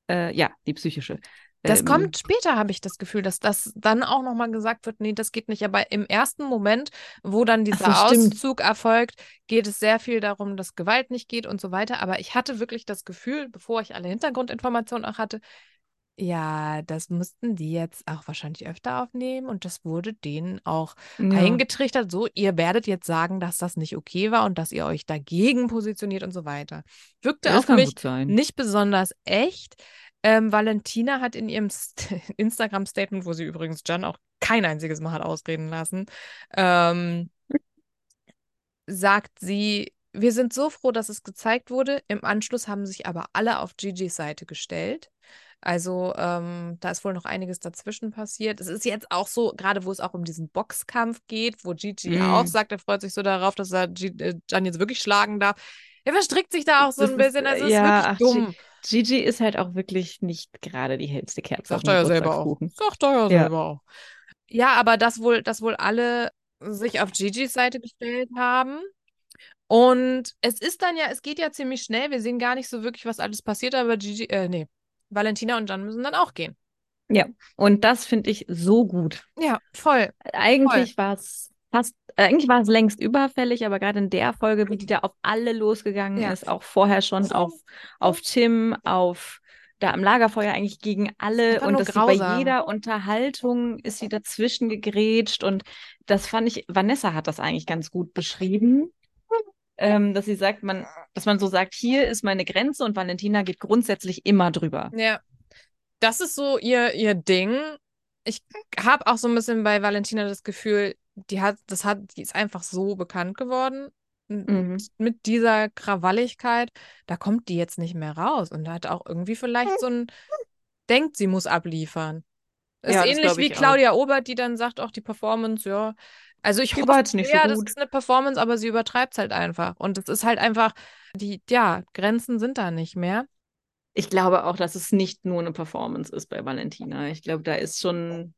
Äh, ja, die psychische. Das Ähm, kommt später, habe ich das Gefühl, dass das dann auch nochmal gesagt wird, nee, das geht nicht. Aber im ersten Moment, wo dann dieser so. Auszug erfolgt, geht es sehr viel darum, dass Gewalt nicht geht und so weiter. Aber ich hatte wirklich das Gefühl, bevor ich alle Hintergrundinformationen auch hatte, ja, das mussten die jetzt auch wahrscheinlich öfter aufnehmen und das wurde denen auch Ja. eingetrichtert, so, ihr werdet jetzt sagen, dass das nicht okay war und dass ihr euch dagegen positioniert und so weiter. Wirkte das auf kann mich gut sein. nicht besonders echt. Ähm, Valentina hat in ihrem St (laughs) Instagram-Statement, wo sie übrigens Jan auch kein einziges Mal hat ausreden lassen, ähm, sagt sie, wir sind so froh, dass es gezeigt wurde. Im Anschluss haben sich aber alle auf Gigi's Seite gestellt. Also ähm, da ist wohl noch einiges dazwischen passiert. Es ist jetzt auch so, gerade wo es auch um diesen Boxkampf geht, wo Gigi Mm. auch sagt, er freut sich so darauf, dass er G äh, Jan jetzt wirklich schlagen darf. Er verstrickt sich da auch so ein ist, bisschen. Also äh, es ist ja, wirklich ach, Gi- dumm. Gigi ist halt auch wirklich nicht gerade die hellste Kerze Sagt er ja selber auch. Sagt er ja Ja. selber auch. Ja, aber dass wohl, dass wohl alle sich auf Gigi's Seite gestellt haben. Und es ist dann ja, es geht ja ziemlich schnell. Wir sehen gar nicht so wirklich, was alles passiert, aber Gigi, äh, nee, Valentina und Jan müssen dann auch gehen. Und das finde ich so gut. Ja, voll. Eigentlich war es fast, äh, eigentlich war es längst überfällig, aber gerade in der Folge, wie die da auf alle losgegangen Ja. ist, auch vorher schon auf, auf Tim, auf da am Lagerfeuer eigentlich gegen alle und sie bei jeder Unterhaltung ist sie dazwischen gegrätscht und das fand ich, Vanessa hat das eigentlich ganz gut beschrieben. Ähm, dass sie sagt, man, dass man so sagt, hier ist meine Grenze und Valentina geht grundsätzlich immer drüber. Ja. Das ist so ihr, ihr Ding. Ich habe auch so ein bisschen bei Valentina das Gefühl, die hat, das hat, die ist einfach so bekannt geworden. Mhm. Mit dieser Krawalligkeit, da kommt die jetzt nicht mehr raus. Und da hat auch irgendwie vielleicht so ein, denkt, sie muss abliefern. Ist Ja, das ähnlich wie ich auch. Claudia Obert, die dann sagt, auch die Performance, ja. Also ich Die hoffe nicht so sehr, das gut. ist eine Performance, aber sie übertreibt es halt einfach. Und es ist halt einfach, die, ja, Grenzen sind da nicht mehr. Ich glaube auch, dass es nicht nur eine Performance ist bei Valentina. Ich glaube, da ist schon,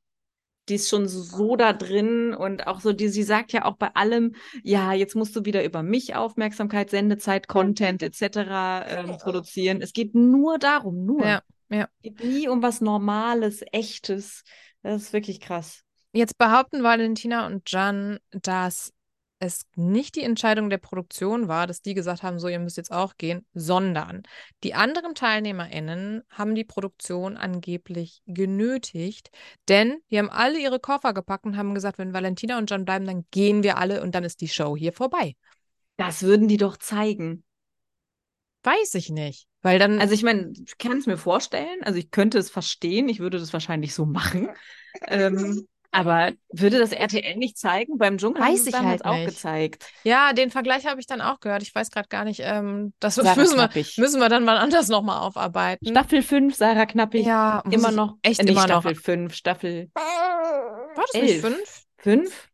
die ist schon so da drin und auch so, die, sie sagt ja auch bei allem, ja, jetzt musst du wieder über mich Aufmerksamkeit, Sendezeit, Content etc. Ähm, produzieren. Es geht nur darum, nur. Ja, ja. Es geht nie um was Normales, Echtes. Das ist wirklich krass. Jetzt behaupten Valentina und Jan, dass es nicht die Entscheidung der Produktion war, dass die gesagt haben, so, ihr müsst jetzt auch gehen, sondern die anderen TeilnehmerInnen haben die Produktion angeblich genötigt, denn die haben alle ihre Koffer gepackt und haben gesagt, wenn Valentina und Jan bleiben, dann gehen wir alle und dann ist die Show hier vorbei. Das würden die doch zeigen. Weiß ich nicht. Weil dann. Also ich meine, ich kann es mir vorstellen, also ich könnte es verstehen, ich würde das wahrscheinlich so machen. (laughs) ähm, aber würde das RTL nicht zeigen? Beim Dschungel Weiß haben ich damals halt auch nicht. gezeigt. ja, den Vergleich habe ich dann auch gehört. Ich weiß gerade gar nicht. Ähm, das Sarah müssen wir, Knappig. müssen wir dann mal anders nochmal aufarbeiten. Staffel 5, Sarah Knappig. ja, immer noch. Echt äh, nicht immer noch. Staffel 5, Staffel War das nicht elf. fünf? 5?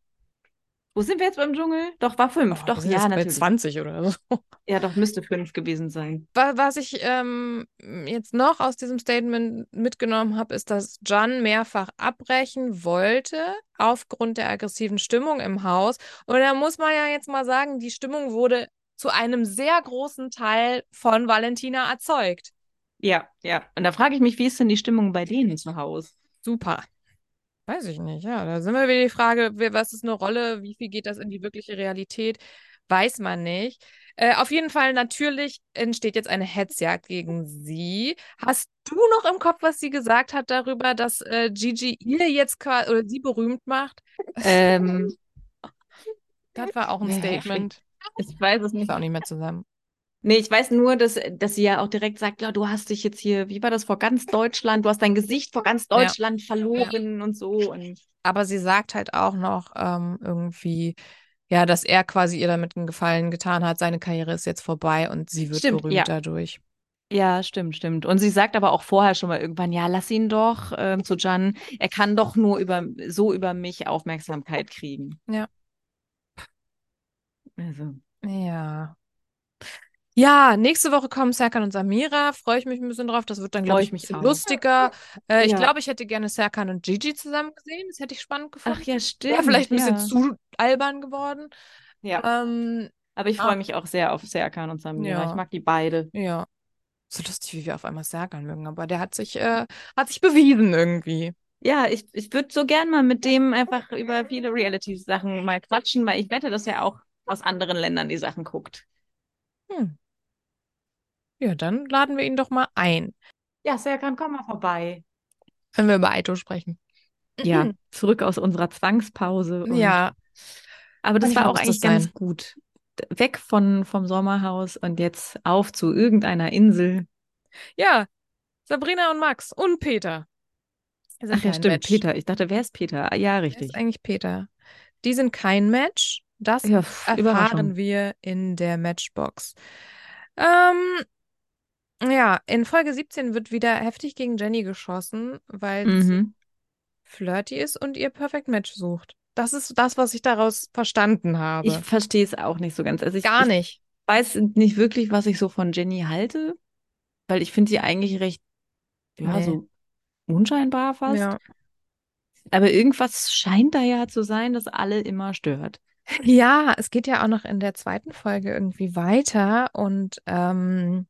Wo sind wir jetzt beim Dschungel? Doch, war 5. Oh, doch, ja, jetzt bei natürlich. 20 oder so. (laughs) Ja, doch, müsste 5 gewesen sein. Wa- Was ich ähm, jetzt noch aus diesem Statement mitgenommen habe, ist, dass Jan mehrfach abbrechen wollte aufgrund der aggressiven Stimmung im Haus. Und da muss man ja jetzt mal sagen, die Stimmung wurde zu einem sehr großen Teil von Valentina erzeugt. Ja, ja. Und da frage ich mich, wie ist denn die Stimmung bei denen zu Hause? Super. Weiß ich nicht, ja. Da sind wir wieder die Frage, was ist eine Rolle, wie viel geht das in die wirkliche Realität? Weiß man nicht. Äh, auf jeden Fall, natürlich entsteht jetzt eine Hetzjagd gegen sie. Hast du noch im Kopf, was sie gesagt hat darüber, dass äh, Gigi ihr jetzt quasi oder sie berühmt macht? Ähm, (laughs) Das war auch ein Statement. ich weiß es Ist nicht. auch nicht mehr zusammen. Nee, ich weiß nur, dass, dass sie ja auch direkt sagt, ja, du hast dich jetzt hier, wie war das, vor ganz Deutschland, du hast dein Gesicht vor ganz Ja. Deutschland verloren und so. Und Aber sie sagt halt auch noch ähm, irgendwie, ja, dass er quasi ihr damit einen Gefallen getan hat. Seine Karriere ist jetzt vorbei und sie wird Stimmt, berühmt ja. dadurch. ja, stimmt, stimmt. Und sie sagt aber auch vorher schon mal irgendwann, ja, lass ihn doch ähm, zu Jan, er kann doch nur über so über mich Aufmerksamkeit kriegen. Ja. Also, Ja. Ja, nächste Woche kommen Serkan und Samira. Freue ich mich ein bisschen drauf. Das wird dann, glaube ich, mich bisschen lustiger. Äh, Ich Ja. glaube, ich hätte gerne Serkan und Gigi zusammen gesehen. Das hätte ich spannend gefunden. ach ja, stimmt. Wäre vielleicht ein bisschen ja. zu albern geworden. Ja, Ähm, aber ich ah. freue mich auch sehr auf Serkan und Samira. Ja. Ich mag die beide. ja. So lustig, wie wir auf einmal Serkan mögen. Aber der hat sich, äh, hat sich bewiesen irgendwie. Ja, ich, ich würde so gern mal mit dem einfach über viele Reality-Sachen mal quatschen, weil ich wette, dass er auch aus anderen Ländern die Sachen guckt. Hm. Ja, dann laden wir ihn doch mal ein. Ja, Serkan, komm mal vorbei. Wenn wir über Aito sprechen. Ja, zurück aus unserer Zwangspause. Und, Ja, aber das war auch das eigentlich ganz gut. Weg von, vom Sommerhaus und jetzt auf zu irgendeiner Insel. ja. Sabrina und Max und Peter. Ach ja, stimmt, Match. Peter. Ich dachte, wer ist Peter? Ah, Ja, Wer richtig. ist eigentlich Peter? Die sind kein Match. Das Ja, pff, erfahren wir in der Matchbox. Ähm, ja, in Folge 17 wird wieder heftig gegen Jenny geschossen, weil sie Mhm. flirty ist und ihr Perfect Match sucht. Das ist das, was ich daraus verstanden habe. Ich verstehe es auch nicht so ganz. Also ich, Gar ich nicht. weiß nicht wirklich, was ich so von Jenny halte, weil ich finde sie eigentlich recht, ja, Nee. so unscheinbar fast. Ja. Aber irgendwas scheint da ja zu sein, das alle immer stört. Ja, es geht ja auch noch in der zweiten Folge irgendwie weiter und ähm,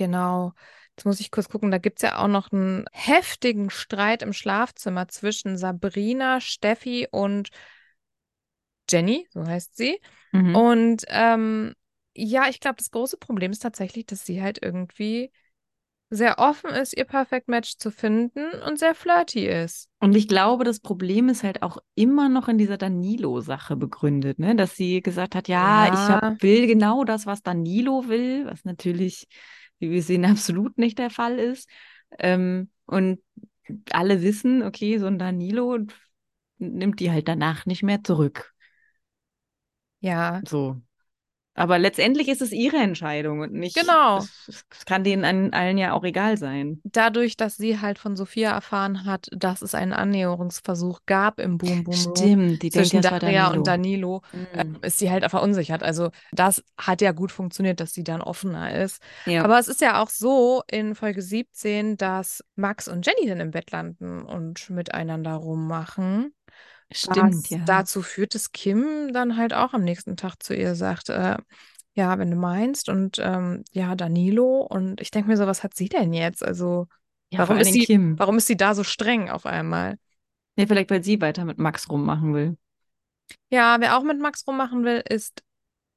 genau, jetzt muss ich kurz gucken, da gibt es ja auch noch einen heftigen Streit im Schlafzimmer zwischen Sabrina, Steffi und Jenny, so heißt sie. Mhm. Und ähm, ja, ich glaube, das große Problem ist tatsächlich, dass sie halt irgendwie sehr offen ist, ihr Perfect Match zu finden und sehr flirty ist. Und ich glaube, das Problem ist halt auch immer noch in dieser Danilo-Sache begründet, ne? Dass sie gesagt hat, ja, ich Ja. hab, will genau das, was Danilo will, was natürlich, wie wir sehen, (laughs) absolut nicht der Fall ist. Ähm, und alle wissen, okay, so ein Danilo nimmt die halt danach nicht mehr zurück. Ja, So. Aber letztendlich ist es ihre Entscheidung und nicht. Genau. Es, es kann denen allen ja auch egal sein. dadurch, dass sie halt von Sophia erfahren hat, dass es einen Annäherungsversuch gab im Boom Boom Room Stimmt, die denkt, zwischen war Daria Danilo. und Danilo, Mhm. ähm, ist sie halt verunsichert. Also das hat ja gut funktioniert, dass sie dann offener ist. Ja. Aber es ist ja auch so in Folge 17, dass Max und Jenny dann im Bett landen und miteinander rummachen. Stimmt, was ja. dazu führt, dass Kim dann halt auch am nächsten Tag zu ihr sagt, äh, ja, wenn du meinst und ähm, ja, Danilo und ich denke mir so, was hat sie denn jetzt? Also ja, warum ist sie- Kim. warum ist sie da so streng auf einmal? Ja, vielleicht, weil sie weiter mit Max rummachen will. Ja, wer auch mit Max rummachen will, ist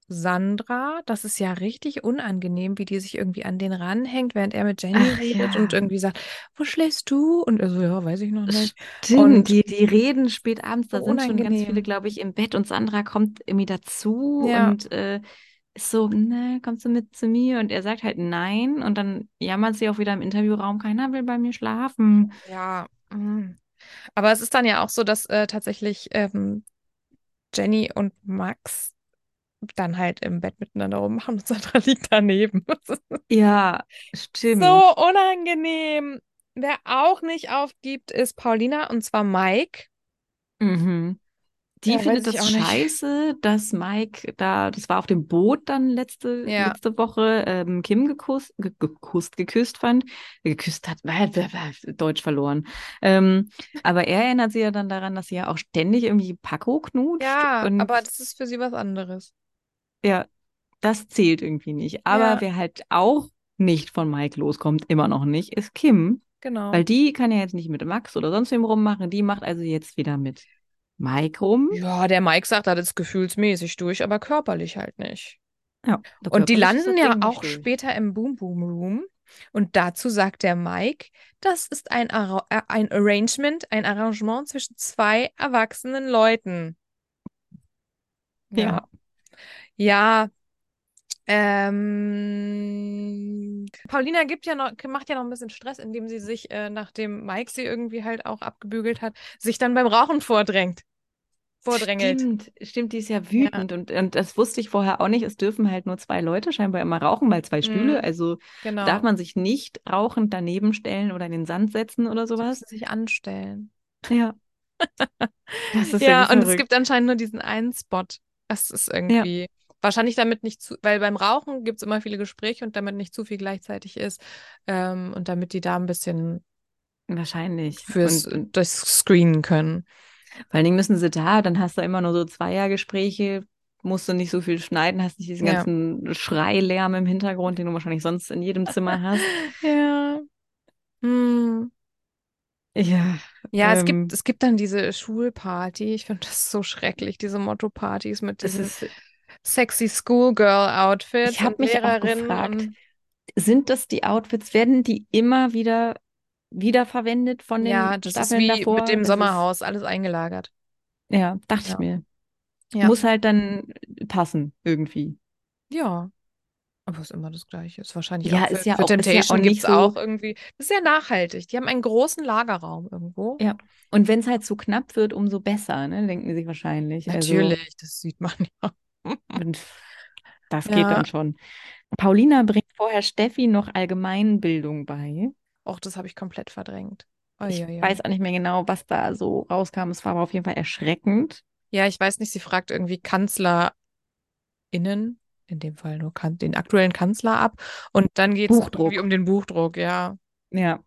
Sandra. Das ist ja richtig unangenehm, wie die sich irgendwie an den ranhängt, während er mit Jenny Ach, redet ja. und irgendwie sagt, wo schläfst du? Und er so, ja, weiß ich noch nicht. Stimmt, Und- die, die reden spät abends, da So sind schon ganz viele, unangenehm. glaube ich, im Bett und Sandra kommt irgendwie dazu Ja. und äh, ist so, ne, kommst du mit zu mir? Und er sagt halt nein und dann jammert sie auch wieder im Interviewraum, keiner will bei mir schlafen. Ja, mm. aber es ist dann ja auch so, dass äh, tatsächlich ähm, Jenny und Max dann halt im Bett miteinander rummachen und (laughs) Sandra liegt daneben. (laughs) Ja, stimmt. so unangenehm. Wer auch nicht aufgibt, ist Paulina und zwar Mike. Mhm. Die Ja, findet das auch nicht. scheiße, dass Mike da, das war auf dem Boot dann letzte, Ja. letzte Woche, ähm, Kim geküsst, ge geküsst, geküsst fand, geküsst hat, Deutsch verloren. Ähm, aber er erinnert sie ja dann daran, dass sie ja auch ständig irgendwie Paco knutscht. Ja, aber das ist für sie was anderes. Ja, das zählt irgendwie nicht. Aber Ja. wer halt auch nicht von Mike loskommt, immer noch nicht, ist Kim. Genau. Weil die kann ja jetzt nicht mit Max oder sonst wem rummachen. Die macht also jetzt wieder mit Mike rum. Ja, der Mike sagt, das ist gefühlsmäßig durch, aber körperlich halt nicht. Ja, Und die landen ja auch durch. später im Boom Boom Room. Und dazu sagt der Mike, das ist ein, Arra äh, ein Arrangement, ein Arrangement zwischen zwei erwachsenen Leuten. Ja. Ja. Ähm, Paulina gibt ja noch, macht ja noch ein bisschen Stress, indem sie sich, äh, nachdem Mike sie irgendwie halt auch abgebügelt hat, sich dann beim Rauchen vordrängt. Vordrängelt. Stimmt, stimmt, die ist ja wütend und, und das wusste ich vorher auch nicht. Es dürfen halt nur zwei Leute scheinbar immer rauchen, weil zwei Stühle. Mhm. Also Genau. darf man sich nicht rauchend daneben stellen oder in den Sand setzen oder sowas. sie sich anstellen. Ja. (laughs) Das ist Ja, irgendwie und es gibt anscheinend nur diesen einen Spot. Das ist irgendwie wahrscheinlich damit nicht zu, weil beim Rauchen gibt es immer viele Gespräche und damit nicht zu viel gleichzeitig ist. Ähm, und damit die da ein bisschen Wahrscheinlich. fürs Und, durchs Screenen können. vor allen Dingen müssen sie da, dann hast du immer nur so Zweiergespräche, musst du nicht so viel schneiden, hast nicht diesen Ja. ganzen Schreilärm im Hintergrund, den du wahrscheinlich sonst in jedem Zimmer hast. (laughs) Ja. Hm. Ja. Ja, es Ähm. gibt, es gibt dann diese Schulparty. Ich finde das so schrecklich, diese Motto-Partys mit Es diesen ist, sexy Schoolgirl-Outfits Ich hab und mich auch gefragt, sind das die Outfits, werden die immer wieder wiederverwendet von den ja, das ist Staffeln wie davor? mit dem Das Sommerhaus, alles eingelagert. Ist, ja, dachte Ja. ich mir. Ja. Muss halt dann passen, irgendwie. Ja. Aber ist immer das Gleiche. Ist wahrscheinlich Ja, auch für, ist ja für auch- ist ja auch Temptation nicht so- auch irgendwie. Das ist ja nachhaltig. Die haben einen großen Lagerraum irgendwo. Ja. Und wenn es halt zu knapp wird, umso besser, ne? Denken die sich wahrscheinlich. Also, Natürlich, das sieht man (laughs) ja. Und das geht Ja. dann schon. Paulina bringt vorher Steffi noch Allgemeinbildung bei. Och, das habe ich komplett verdrängt. Ich Uiuiui. weiß auch nicht mehr genau, was da so rauskam. Es war aber auf jeden Fall erschreckend. Ja, ich weiß nicht, sie fragt irgendwie KanzlerInnen, in dem Fall nur kan den aktuellen Kanzler ab. Und dann geht es irgendwie um den Buchdruck, ja. Ja.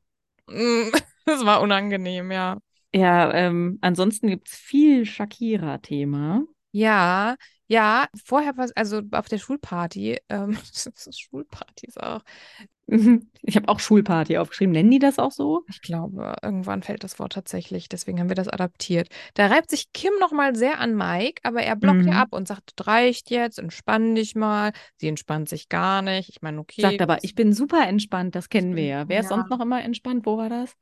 Mm, (laughs) Das war unangenehm, ja. Ja, ähm, ansonsten gibt es viel Shakira-Thema. Ja, ja, vorher war also auf der Schulparty, ähm, (laughs) Schulpartys auch. (laughs) Ich habe auch Schulparty aufgeschrieben. Nennen die das auch so? Ich glaube, irgendwann fällt das Wort tatsächlich, deswegen haben wir das adaptiert. Da reibt sich Kim nochmal sehr an Mike, aber er blockt Mhm. ihr ab und sagt, das reicht jetzt, entspann dich mal. Sie entspannt sich gar nicht. Ich meine, okay. Sagt aber, ich bin super entspannt, das kennen wir ja. Wer ist ja. sonst noch immer entspannt? Wo war das?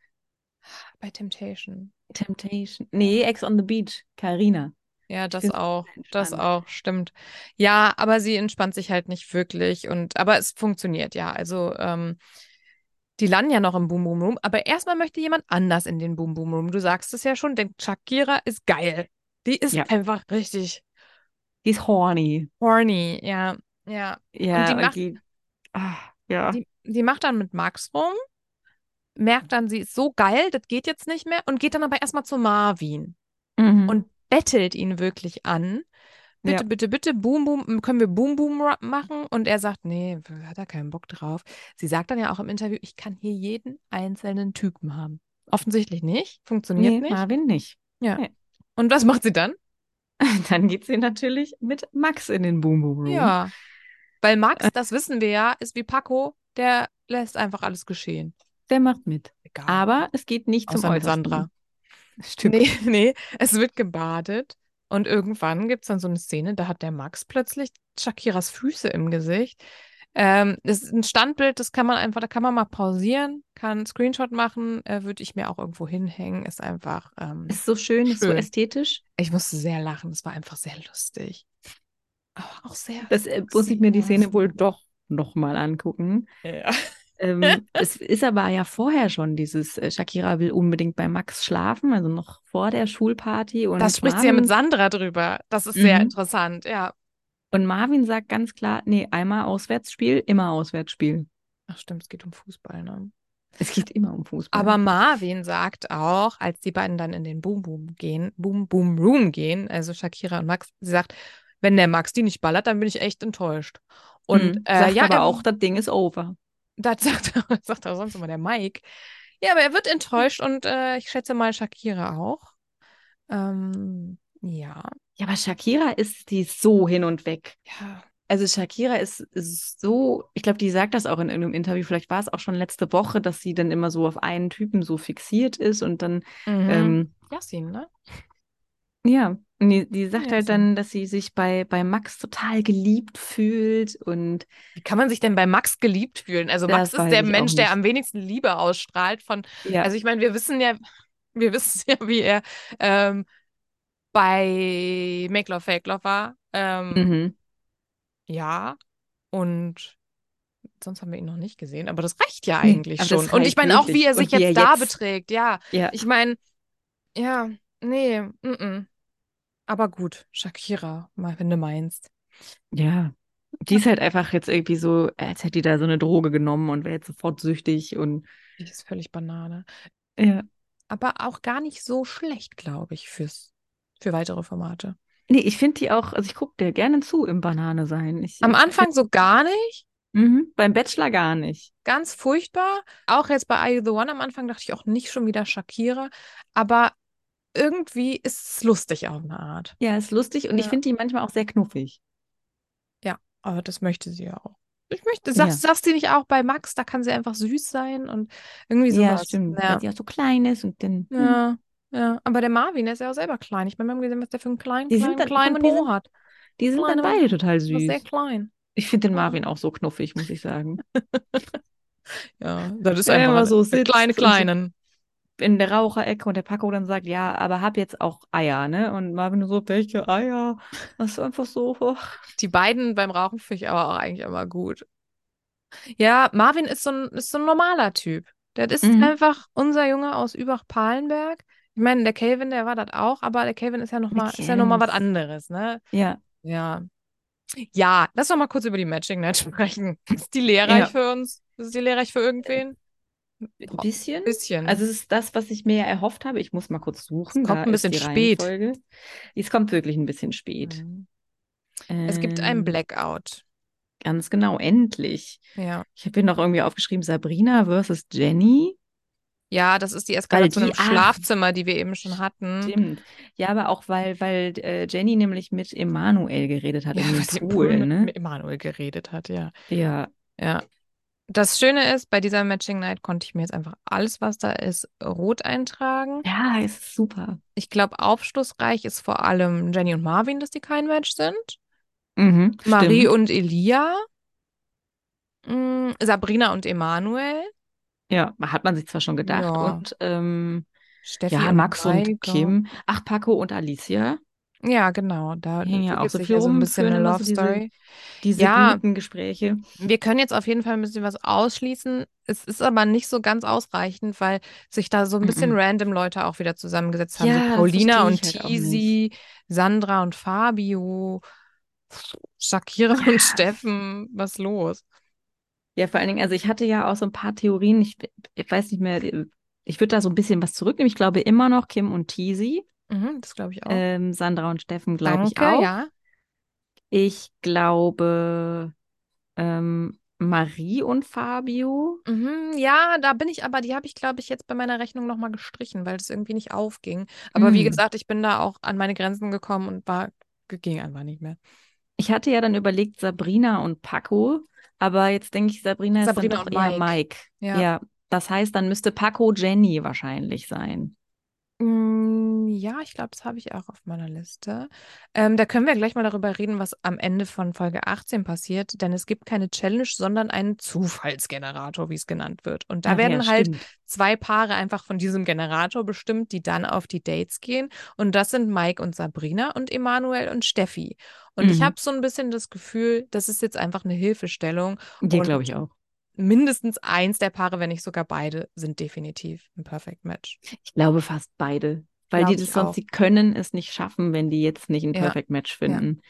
bei Temptation. Temptation. Nee, Ex on the Beach. Carina. Ja, das auch. Das auch, stimmt. Ja, aber sie entspannt sich halt nicht wirklich und aber es funktioniert ja. Also ähm, die landen ja noch im Boom Boom Room, aber erstmal möchte jemand anders in den Boom Boom Room. Du sagst es ja schon, denn Shakira ist geil. Die ist Ja. einfach richtig Die ist horny. horny, ja, ja. Ja, die und macht- die, ah, ja. Die, die macht dann mit Max rum, merkt dann, sie ist so geil, das geht jetzt nicht mehr und geht dann aber erstmal zu Marvin. Mhm. und bettelt ihn wirklich an. Bitte, Ja. bitte, bitte, Boom Boom, können wir Boom Boom Ra- machen? Und er sagt, nee, hat er keinen Bock drauf. Sie sagt dann ja auch im Interview, ich kann hier jeden einzelnen Typen haben. Offensichtlich nicht, funktioniert nee, nicht. Marvin nicht. Ja. nee. Und was macht sie dann? (laughs) Dann geht sie natürlich mit Max in den Boom Boom Room. Ja. Weil Max, das wissen wir ja, ist wie Paco, der lässt einfach alles geschehen. Der macht mit. Egal. Aber es geht nicht zum Außer mit Äußersten. Sandra. Stimmt. Nee, (laughs) nee, es wird gebadet Und irgendwann gibt es dann so eine Szene, da hat der Max plötzlich Shakiras Füße im Gesicht. Ähm, das ist ein Standbild, das kann man einfach, da kann man mal pausieren, kann einen Screenshot machen, äh, würde ich mir auch irgendwo hinhängen. Ist einfach. Ähm, Ist so schön, ist so Schön. ästhetisch. ich musste sehr lachen, das war einfach sehr lustig. Aber auch sehr. Das äh, muss ich mir die. Szene wohl doch nochmal angucken. Ja. Ähm, (laughs) es ist aber ja vorher schon dieses, äh, Shakira will unbedingt bei Max schlafen, also noch vor der Schulparty. Und Das spricht sie ja mit Marvin, Sandra drüber. Das ist sehr Mhm. interessant, ja. und Marvin sagt ganz klar, nee, einmal Auswärtsspiel, immer Auswärtsspiel. Ach stimmt, es geht um Fußball, ne? Es geht immer um Fußball. Aber Marvin sagt auch, als die beiden dann in den Boom Boom gehen, Boom Boom Room gehen, also Shakira und Max, sie sagt, wenn der Max die nicht ballert, dann bin ich echt enttäuscht. Und Mhm. äh, sagt ja, aber er, auch, das Ding ist over. Das (laughs) sagt, sagt auch sonst immer der Mike. Ja, aber er wird enttäuscht und äh, ich schätze mal Shakira auch. Ähm, ja. Ja, aber Shakira ist die so hin und weg. Ja. Also Shakira ist, ist so, ich glaube, die sagt das auch in irgendeinem Interview, vielleicht war es auch schon letzte Woche, dass sie dann immer so auf einen Typen so fixiert ist und dann, Mhm. ähm, Yasin, ne? ja, und die, die sagt Ja, halt dann, dass sie sich bei, bei Max total geliebt fühlt und Wie kann man sich denn bei Max geliebt fühlen? Also Max ist der Mensch, der am wenigsten Liebe ausstrahlt von ja, Also ich meine, wir wissen ja, wir wissen ja, wie er ähm, bei Make Love Fake Love war. Ähm, mhm. Ja, und sonst haben wir ihn noch nicht gesehen, aber das reicht ja Nee, eigentlich das schon. Und ich meine auch, wie er sich jetzt er da jetzt- beträgt, ja. ja, Ich meine, ja, nee, mm -mm. Aber gut, Shakira, mal wenn du meinst. ja. Die ist halt einfach jetzt irgendwie so, als hätte die da so eine Droge genommen und wäre jetzt sofort süchtig und Die ist völlig Banane. ja. Aber auch gar nicht so schlecht, glaube ich, fürs, für weitere Formate. Nee, ich finde die auch, also ich gucke dir gerne zu im Banane sein. Ich, Am Anfang so gar nicht. Mhm, beim Bachelor gar nicht. ganz furchtbar. Auch jetzt bei Are You the One am Anfang dachte ich auch nicht schon wieder Shakira, aber irgendwie ist es lustig auf eine Art. Ja, ist lustig und ich Ja. finde die manchmal auch sehr knuffig. Ja, aber das möchte sie ja auch. Ich möchte, sagst, Ja. sagst du nicht auch bei Max, da kann sie einfach süß sein und irgendwie Ja, sowas. stimmt. Ja, Weil sie auch so klein ist und dann. hm. ja, ja. Aber der Marvin, der ist ja auch selber klein. Ich meine, wir haben gesehen, was der für einen kleinen, Die kleinen, sind dann- kleinen Po sind- hat. Die sind dann Kleine- beide total ist sehr süß. klein. Ich finde den Marvin auch so knuffig, muss ich sagen. (laughs) Ja, das ist Der einfach immer so kleine so- Kleinen. In der Raucherecke und der Paco dann sagt, ja, aber hab jetzt auch Eier, ne? Und Marvin nur so, welche Eier? Das ist einfach so. Die beiden beim Rauchen finde ich aber auch eigentlich immer gut. Ja, Marvin ist so ein, ist so ein normaler Typ. Der ist Mhm. einfach unser Junge aus Übach-Palenberg. Ich meine, der Calvin, der war das auch, aber der Calvin ist ja noch Wir mal, ist ja noch mal was anderes, ne? Ja. Ja. Ja, lass doch mal kurz über die Matching Night (laughs) sprechen. Ist die lehrreich Ja. für uns? Ist die lehrreich für irgendwen? Ein bisschen. Bisschen. Also es ist das, was ich mir ja erhofft habe. Ich muss mal kurz suchen. Es kommt Da ein bisschen spät. Reihenfolge. Es kommt wirklich ein bisschen spät. Mhm. Es gibt einen Ähm, Blackout. Ganz genau, endlich. Ja. Ich habe hier noch irgendwie aufgeschrieben, Sabrina versus Jenny. Ja, das ist die Eskalation die- im Schlafzimmer, die wir eben schon hatten. Stimmt. Ja, aber auch weil, weil äh, Jenny nämlich mit Emanuel geredet hat Ja, dem Pool, mit, ne? mit Emanuel geredet hat, ja. Ja. Ja. Das Schöne ist, bei dieser Matching Night konnte ich mir jetzt einfach alles, was da ist, rot eintragen. Ja, ist super. Ich glaube, aufschlussreich ist vor allem Jenny und Marvin, dass die kein Match sind. Mhm, Marie stimmt. und Elia. Mm, Sabrina und Emanuel. Ja, hat man sich zwar schon gedacht. Ja. Und ähm, Steffi ja, und Max und Maike. Kim. Ach, Paco und Alicia. Ja, genau. Da hängen ja auch so viel so ein rum, bisschen eine Love so diese- Story. Diese Ja. Gespräche. Wir können jetzt auf jeden Fall ein bisschen was ausschließen. Es ist aber nicht so ganz ausreichend, weil sich da so ein bisschen Mhm. random Leute auch wieder zusammengesetzt haben. Ja, so Paulina und halt Sandra und Fabio, Shakira und (laughs) Steffen. Was los? Ja, vor allen Dingen, also ich hatte ja auch so ein paar Theorien. Ich, ich weiß nicht mehr, ich würde da so ein bisschen was zurücknehmen. Ich glaube immer noch Kim und Tizi. Mhm, das glaube ich auch. Ähm, Sandra und Steffen glaube ich auch. ja. Ich glaube ähm, Marie und Fabio. Mhm, ja, da bin ich aber, die habe ich, glaube ich, jetzt bei meiner Rechnung nochmal gestrichen, weil das irgendwie nicht aufging. Aber wie Mm. gesagt, ich bin da auch an meine Grenzen gekommen und war, ging einfach nicht mehr. Ich hatte ja dann überlegt Sabrina und Paco, aber jetzt denke ich, Sabrina ist Sabrina dann doch und eher Mike. Mike. Ja. Ja, das heißt, dann müsste Paco Jenny wahrscheinlich sein. Mm, ja, ich glaube, das habe ich auch auf meiner Liste. Ähm, da können wir gleich mal darüber reden, was am Ende von Folge 18 passiert, denn es gibt keine Challenge, sondern einen Zufallsgenerator, wie es genannt wird. Und da Ach werden ja, halt zwei Paare einfach von diesem Generator bestimmt, die dann auf die Dates gehen. Und das sind Mike und Sabrina und Emanuel und Steffi. Und ich Mhm. habe so ein bisschen das Gefühl, das ist jetzt einfach eine Hilfestellung. Die glaube ich auch. mindestens eins der Paare, wenn nicht sogar beide, sind definitiv ein Perfect Match. Ich glaube fast beide. Weil die das sonst, auch. die können es nicht schaffen, wenn die jetzt nicht ein. Perfect Match finden.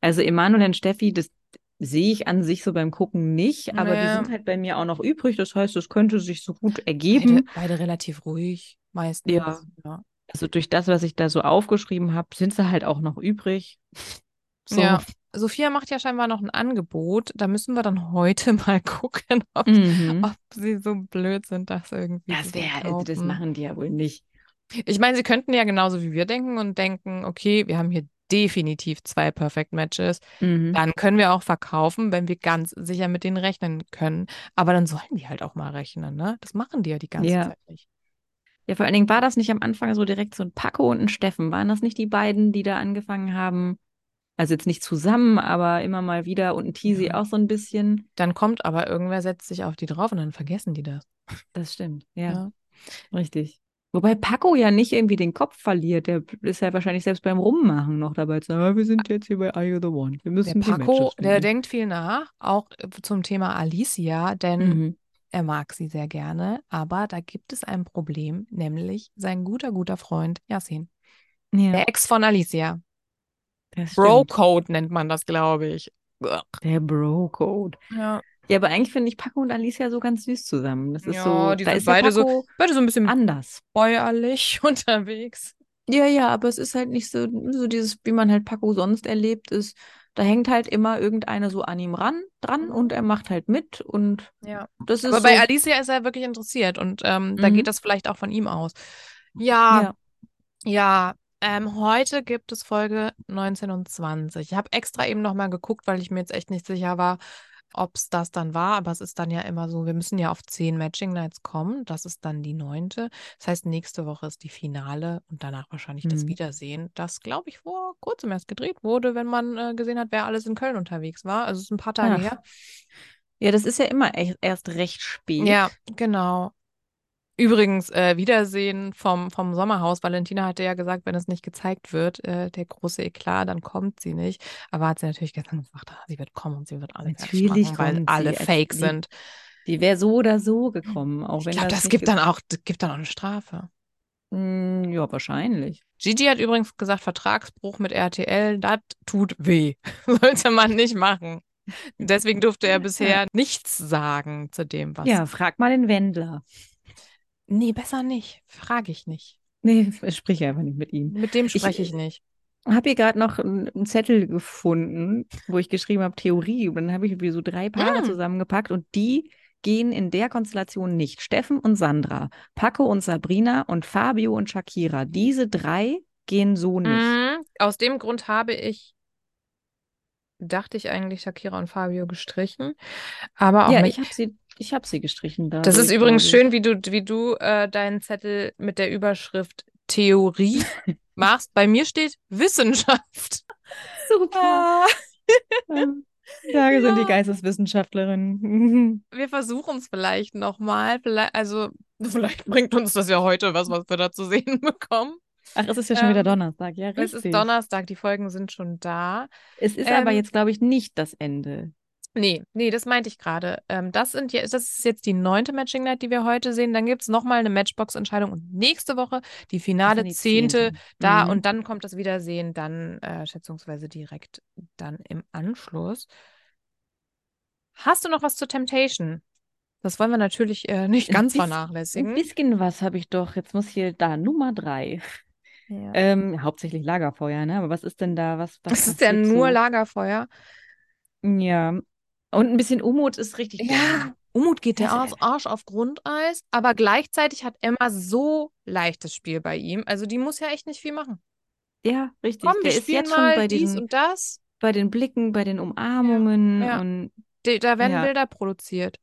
Also Emanuel und Steffi, das sehe ich an sich so beim Gucken nicht, aber die Naja. sind halt bei mir auch noch übrig. Das heißt, es könnte sich so gut Beide, ergeben. beide relativ ruhig, meistens. Ja. ja. Also durch das, was ich da so aufgeschrieben habe, sind sie halt auch noch übrig. (laughs) So. Ja. Sophia macht ja scheinbar noch ein Angebot. Da müssen wir dann heute (laughs) mal gucken, ob, Mhm. ob sie so blöd sind, das irgendwie Das wäre, also das machen die ja wohl nicht. Ich meine, sie könnten ja genauso wie wir denken und denken, okay, wir haben hier definitiv zwei Perfect Matches. Mhm. Dann können wir auch verkaufen, wenn wir ganz sicher mit denen rechnen können. Aber dann sollen die halt auch mal rechnen, ne? Das machen die ja die ganze Ja. Zeit nicht. Ja, vor allen Dingen war das nicht am Anfang so direkt so ein Paco und ein Steffen. Waren das nicht die beiden, die da angefangen haben? Also jetzt nicht zusammen, aber immer mal wieder und ein Teasy auch so ein bisschen. Dann kommt aber irgendwer, setzt sich auf die drauf und dann vergessen die das. Das stimmt, ja, Ja. richtig. Wobei Paco ja nicht irgendwie den Kopf verliert. Der ist ja wahrscheinlich selbst beim Rummachen noch dabei zu sagen, "Ah, wir sind jetzt hier bei Are You the One. Wir Der müssen die Paco, der finden." denkt viel nach, auch äh, zum Thema Alicia, denn Mhm. er mag sie sehr gerne. Aber da gibt es ein Problem, nämlich sein guter, guter Freund Yasin. Ja, Der Ex von Alicia. Bro-Code nennt man das, glaube ich. Der Bro-Code. Ja, Ja, aber eigentlich finde ich Paco und Alicia so ganz süß zusammen. Das ist Ja, so, die da sind ist ja beide so- Paco beide so ein bisschen anders. bäuerlich (laughs) unterwegs. Ja, ja, aber es ist halt nicht so, so dieses, wie man halt Paco sonst erlebt ist. Da hängt halt immer irgendeine so an ihm ran, dran und er macht halt mit und Ja. das ist Aber bei so, Alicia ist er wirklich interessiert und ähm, da Mhm. geht das vielleicht auch von ihm aus. Ja, ja. Ja, ähm, heute gibt es Folge 19 und 20. Ich habe extra eben nochmal geguckt, weil ich mir jetzt echt nicht sicher war, ob es das dann war. Aber es ist dann ja immer so, wir müssen ja auf 10 Matching Nights kommen. Das ist dann die neunte. Das heißt, nächste Woche ist die Finale und danach wahrscheinlich das Mhm. Wiedersehen, das, glaube ich, vor kurzem erst gedreht wurde, wenn man äh, gesehen hat, wer alles in Köln unterwegs war. Also es ist ein paar Tage Ach, her. Ja, das ist ja immer echt, erst recht spät. Ja, genau. Übrigens, äh, Wiedersehen vom, vom Sommerhaus. Valentina hatte ja gesagt, wenn es nicht gezeigt wird, äh, der große Eklat, dann kommt sie nicht. Aber hat sie natürlich gestern gesagt, ah, sie wird kommen und sie wird alle Natürlich machen, weil alle sie. fake Die- sind. Die wäre so oder so gekommen, auch Ich glaube, das das gibt dann auch, gibt dann auch eine Strafe. Mm, ja, wahrscheinlich. Gigi hat übrigens gesagt, Vertragsbruch mit RTL, das tut weh. (laughs) Sollte man nicht machen. Deswegen durfte er (laughs) bisher nichts sagen zu dem, was. Ja, frag mal den Wendler. Nee, besser nicht. Frage ich nicht. Nee, sprich einfach nicht mit ihm. Mit dem spreche ich nicht. habe hier gerade noch einen Zettel gefunden, wo ich geschrieben habe Theorie. Und dann habe ich irgendwie so drei Paare Mm. zusammengepackt und die gehen in der Konstellation nicht. Steffen und Sandra, Paco und Sabrina und Fabio und Shakira. Diese drei gehen so nicht. Mhm. Aus dem Grund habe ich, dachte ich eigentlich, Shakira und Fabio gestrichen. Aber auch Ja, mit, ich habe sie, ich habe sie gestrichen da. das ist übrigens schön, wie du, wie du äh, deinen Zettel mit der Überschrift Theorie (laughs) machst. Bei mir steht Wissenschaft. (laughs) Super. (laughs) Da sind die Ja. Geisteswissenschaftlerinnen. Wir versuchen es vielleicht nochmal. Vielleicht, also, vielleicht bringt uns das ja heute was, was wir da zu sehen bekommen. Ach, es ist ja schon wieder Ähm, Donnerstag. Ja, Es richtig. ist Donnerstag, die Folgen sind schon da. Es ist aber Ähm, jetzt, glaube ich, nicht das Ende. Nee, nee, das meinte ich gerade. Ähm, das sind je- das ist jetzt die neunte Matching Night, die wir heute sehen. Dann gibt es nochmal eine Matchbox-Entscheidung und nächste Woche die finale die zehnte zehnte. da Mhm. und dann kommt das Wiedersehen dann äh, schätzungsweise direkt dann im Anschluss. Hast du noch was zu Temptation? Das wollen wir natürlich äh, (laughs) nicht Ein ganz bisschen- Ein vernachlässigen. bisschen was habe ich doch. Jetzt muss hier da Nummer drei. Ja. Ähm, hauptsächlich Lagerfeuer, ne? Aber was ist denn da? Was, was Das ist ja passiert nur so? Lagerfeuer. Ja. Und ein bisschen Unmut ist richtig Ja. Umut geht der Das- Arsch, Arsch auf Grundeis, aber gleichzeitig hat Emma so leichtes Spiel bei ihm. Also die muss ja echt nicht viel machen. Ja, richtig. Komm, wir Der ist spielen jetzt schon mal bei dies diesen, und das. bei den Blicken, bei den Umarmungen ja. und Die, da werden Ja. Bilder produziert.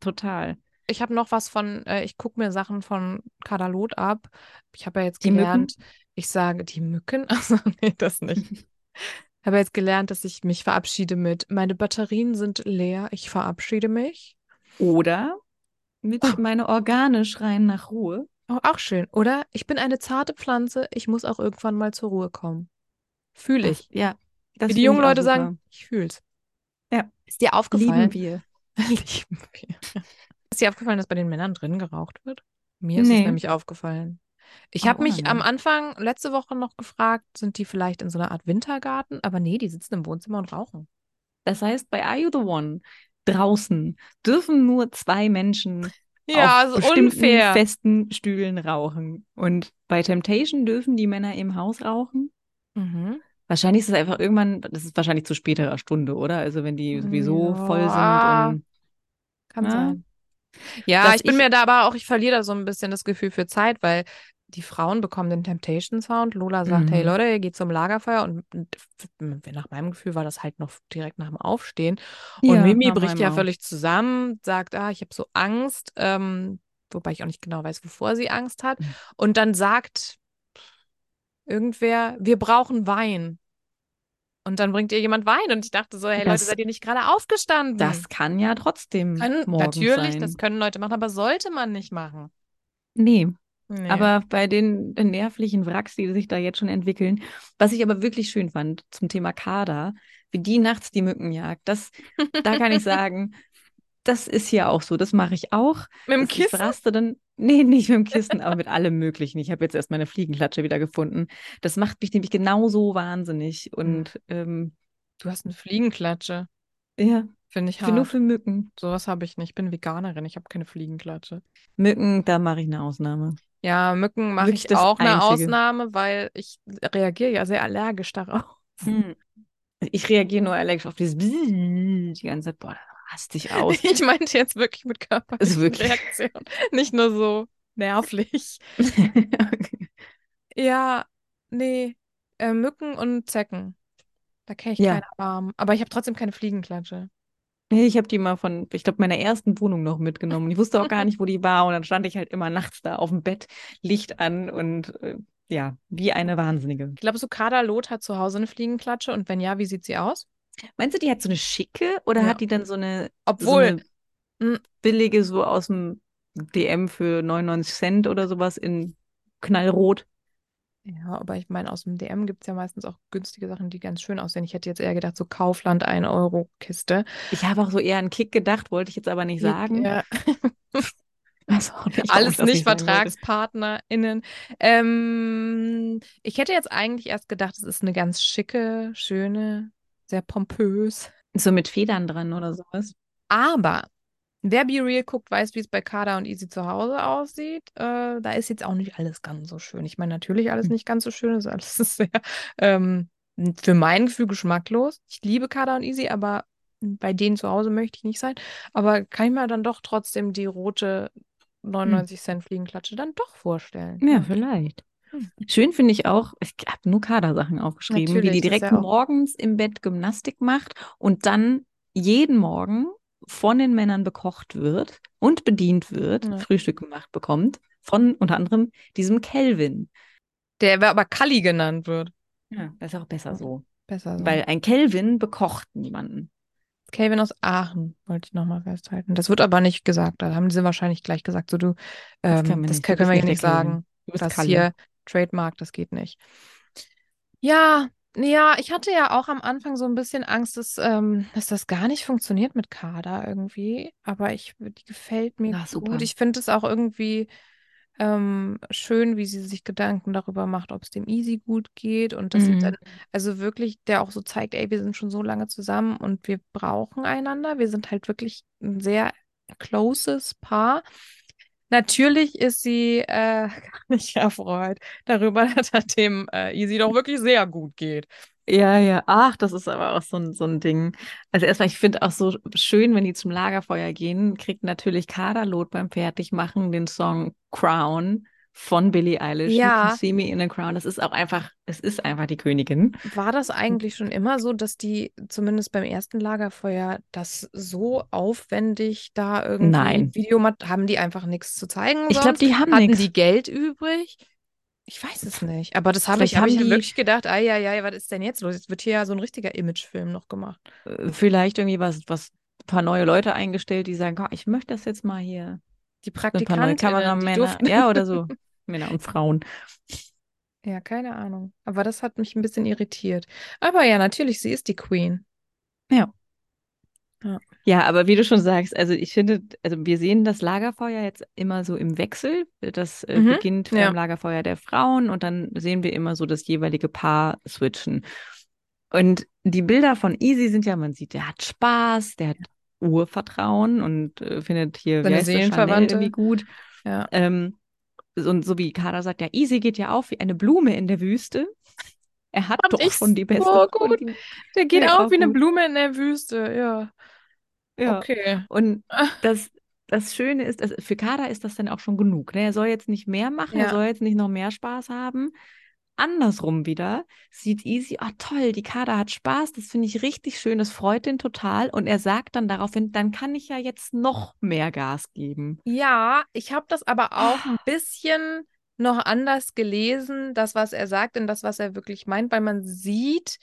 total. Ich habe noch was von, äh, ich gucke mir Sachen von Kadalot ab. Ich habe ja jetzt Die Mücken? gelernt, Ich sage die Mücken. (laughs) Also, nee, das nicht. (laughs) Habe jetzt gelernt, dass ich mich verabschiede mit, meine Batterien sind leer, ich verabschiede mich. Oder mit Oh. meine Organe schreien nach Ruhe. Oh, auch schön. Oder ich bin eine zarte Pflanze, ich muss auch irgendwann mal zur Ruhe kommen. Fühle ich. Das, ja, Wie die jungen Leute super. sagen, ich fühl's. Ja. Ist dir aufgefallen? Lieben wir. (laughs) Lieben wir. Ist dir aufgefallen, dass bei den Männern drin geraucht wird? Mir ist es Nee. nämlich aufgefallen. Ich Oh, habe mich am. Anfang letzte Woche noch gefragt, sind die vielleicht in so einer Art Wintergarten? Aber nee, die sitzen im Wohnzimmer und rauchen. Das heißt, bei Are You the One draußen dürfen nur zwei Menschen Ja, auf also bestimmten unfair. festen Stühlen rauchen. Und bei Temptation dürfen die Männer im Haus rauchen. Mhm. Wahrscheinlich ist es einfach irgendwann, das ist wahrscheinlich zu späterer Stunde, oder? Also wenn die sowieso voll Ja. sind und Kann Ja. sein. Ja, ich bin ich- mir da aber auch, ich verliere da so ein bisschen das Gefühl für Zeit, weil die Frauen bekommen den Temptation Sound. Lola sagt, hey Mhm. Leute, ihr geht zum Lagerfeuer und nach meinem Gefühl war das halt noch direkt nach dem Aufstehen. Und Ja, Mimi bricht ja auch. völlig zusammen, sagt, ah, ich habe so Angst, ähm, wobei ich auch nicht genau weiß, wovor sie Angst hat. Mhm. Und dann sagt irgendwer, wir brauchen Wein. Und dann bringt ihr jemand Wein und ich dachte so, hey Leute, Das- seid ihr nicht gerade aufgestanden? Das kann ja trotzdem Können, morgens natürlich, sein. das können Leute machen, aber sollte man nicht machen. Nee, Nee. aber bei den, den nervlichen Wracks, die sich da jetzt schon entwickeln, was ich aber wirklich schön fand zum Thema Kader, wie die nachts die Mücken jagt, das, da kann ich (laughs) sagen, das ist hier auch so, das mache ich auch. mit dem Das- Ich Kissen? raste dann, nee, nicht mit dem Kissen, aber mit allem Möglichen. Ich habe jetzt erst meine Fliegenklatsche wieder gefunden. Das macht mich nämlich genauso wahnsinnig. Und ähm, Du hast eine Fliegenklatsche. ja, Finde ich bin nur hart. für Mücken. Sowas habe ich nicht. Ich bin Veganerin, ich habe keine Fliegenklatsche. Mücken, da mache ich eine Ausnahme. Ja, Mücken mache ich auch eine Einzige. Ausnahme, weil ich reagiere ja sehr allergisch darauf. Hm. Ich reagiere nur allergisch auf dieses Bzzz die ganze Zeit. Boah, rast dich (laughs) aus. Ich meinte jetzt wirklich mit körperlichen wirklich- Reaktionen. Nicht nur so nervlich. (laughs) Ja, nee. Äh, Mücken und Zecken. Da kenne ich Ja. keinen Alarm. Aber ich habe trotzdem keine Fliegenklatsche. Ich habe die mal von, ich glaube, meiner ersten Wohnung noch mitgenommen. Ich wusste auch gar nicht, wo die war. Und dann stand ich halt immer nachts da auf dem Bett, Licht an und äh, ja, wie eine Wahnsinnige. Ich glaube, so Kader Loth hat zu Hause eine Fliegenklatsche und wenn ja, wie sieht sie aus? Meinst du, die hat so eine schicke oder Ja. hat die dann so eine, so Obwohl, eine mm. billige, so aus dem DM für 99 Cent oder sowas in knallrot? Ja, aber ich meine, aus dem DM gibt es ja meistens auch günstige Sachen, die ganz schön aussehen. Ich hätte jetzt eher gedacht, so Kaufland 1 Euro Kiste. Ich habe auch so eher einen Kick gedacht, wollte ich jetzt aber nicht sagen. Ja. (laughs) Auch nicht, Alles nicht. VertragspartnerInnen. Ähm, ich hätte jetzt eigentlich erst gedacht, es ist eine ganz schicke, schöne, sehr pompös. So mit Federn dran oder sowas. Aber wer Be Real guckt, weiß, wie es bei Kada und Easy zu Hause aussieht. Äh, da ist jetzt auch nicht alles ganz so schön. Ich meine, natürlich alles Hm. nicht ganz so schön, ist alles (laughs) sehr ähm, für mein Gefühl geschmacklos. Ich liebe Kada und Easy, aber bei denen zu Hause möchte ich nicht sein. Aber kann ich mir dann doch trotzdem die rote 99 Cent Fliegenklatsche dann doch vorstellen. Ja, vielleicht. Hm. Schön finde ich auch, ich habe nur Kadersachen aufgeschrieben, wie Natürlich, die das ist direkt morgens im Bett Gymnastik macht und dann jeden Morgen von den Männern bekocht wird und bedient wird, Ja. Frühstück gemacht bekommt, von unter anderem diesem Kelvin. Der aber Kalli genannt wird. Ja, das ist auch besser so. Besser so. Weil ein Kelvin bekocht niemanden. Calvin aus Aachen, wollte ich nochmal festhalten. Das wird aber nicht gesagt. Da haben sie wahrscheinlich gleich gesagt, so du, Das ähm, können wir das nicht. können wir hier nicht nicht sagen. Du bist Das Kalle. hier Trademark, das geht nicht. Ja, ja, ich hatte ja auch am Anfang so ein bisschen Angst, dass, ähm, dass das gar nicht funktioniert mit Kader irgendwie. Aber ich, die gefällt mir Na, super. gut. Ich finde es auch irgendwie ähm, schön, wie sie sich Gedanken darüber macht, ob es dem Easy gut geht und dass sie Mhm. dann, also wirklich, der auch so zeigt, ey, wir sind schon so lange zusammen und wir brauchen einander. Wir sind halt wirklich ein sehr closes Paar. Natürlich ist sie äh, (laughs) gar nicht erfreut darüber, (laughs) dass es dem äh, Easy doch wirklich sehr gut geht. Ja, ja. Ach, das ist aber auch so ein, so ein Ding. Also erstmal, ich finde auch so schön, wenn die zum Lagerfeuer gehen, kriegt natürlich Kaderlot beim Fertigmachen den Song Crown von Billie Eilish. You Ja. can see me in a crown. Das ist auch einfach, es ist einfach die Königin. War das eigentlich schon immer so, dass die zumindest beim ersten Lagerfeuer das so aufwendig da irgendwie Nein. Videomat haben die einfach nichts zu zeigen? Ich glaube, die haben Hatten die Geld übrig? Ich weiß es nicht. Aber das habe ich, hab haben ich ja die- wirklich gedacht, ei, ei, ei, was ist denn jetzt los? Jetzt wird hier ja so ein richtiger Imagefilm noch gemacht. Äh, Vielleicht irgendwie was, was ein paar neue Leute eingestellt, die sagen, "Komm, ich möchte das jetzt mal hier. Die So Praktikantinnen, die Kameramänner. durften. Ja, (laughs) oder so. Männer und Frauen. Ja, keine Ahnung. Aber das hat mich ein bisschen irritiert. Aber ja, natürlich, sie ist die Queen. Ja, aber wie du schon sagst, also ich finde, also wir sehen das Lagerfeuer jetzt immer so im Wechsel. Das äh, Mhm, beginnt ja. beim Lagerfeuer der Frauen und dann sehen wir immer so das jeweilige Paar switchen. Und die Bilder von Easy sind ja, man sieht, der hat Spaß, der hat Urvertrauen und äh, findet hier, wie Seine Seelenverwandte. irgendwie gut. Ja. Ähm, und so wie Kader sagt, ja, Easy geht ja auf wie eine Blume in der Wüste. (laughs) Er hat Fand doch schon die beste. und gut. die- Der geht Ja, auf auch wie eine gut. Blume in der Wüste. Ja. Ja. Okay. Und (laughs) das, das Schöne ist, also für Kader ist das dann auch schon genug. Ne? Er soll jetzt nicht mehr machen, er Ja. soll jetzt nicht noch mehr Spaß haben. Andersrum wieder sieht Easy, ah toll, die Kader hat Spaß, das finde ich richtig schön, das freut den total. Und er sagt dann daraufhin, dann kann ich ja jetzt noch mehr Gas geben. Ja, ich habe das aber auch ein bisschen noch anders gelesen, das, was er sagt und das, was er wirklich meint, weil man sieht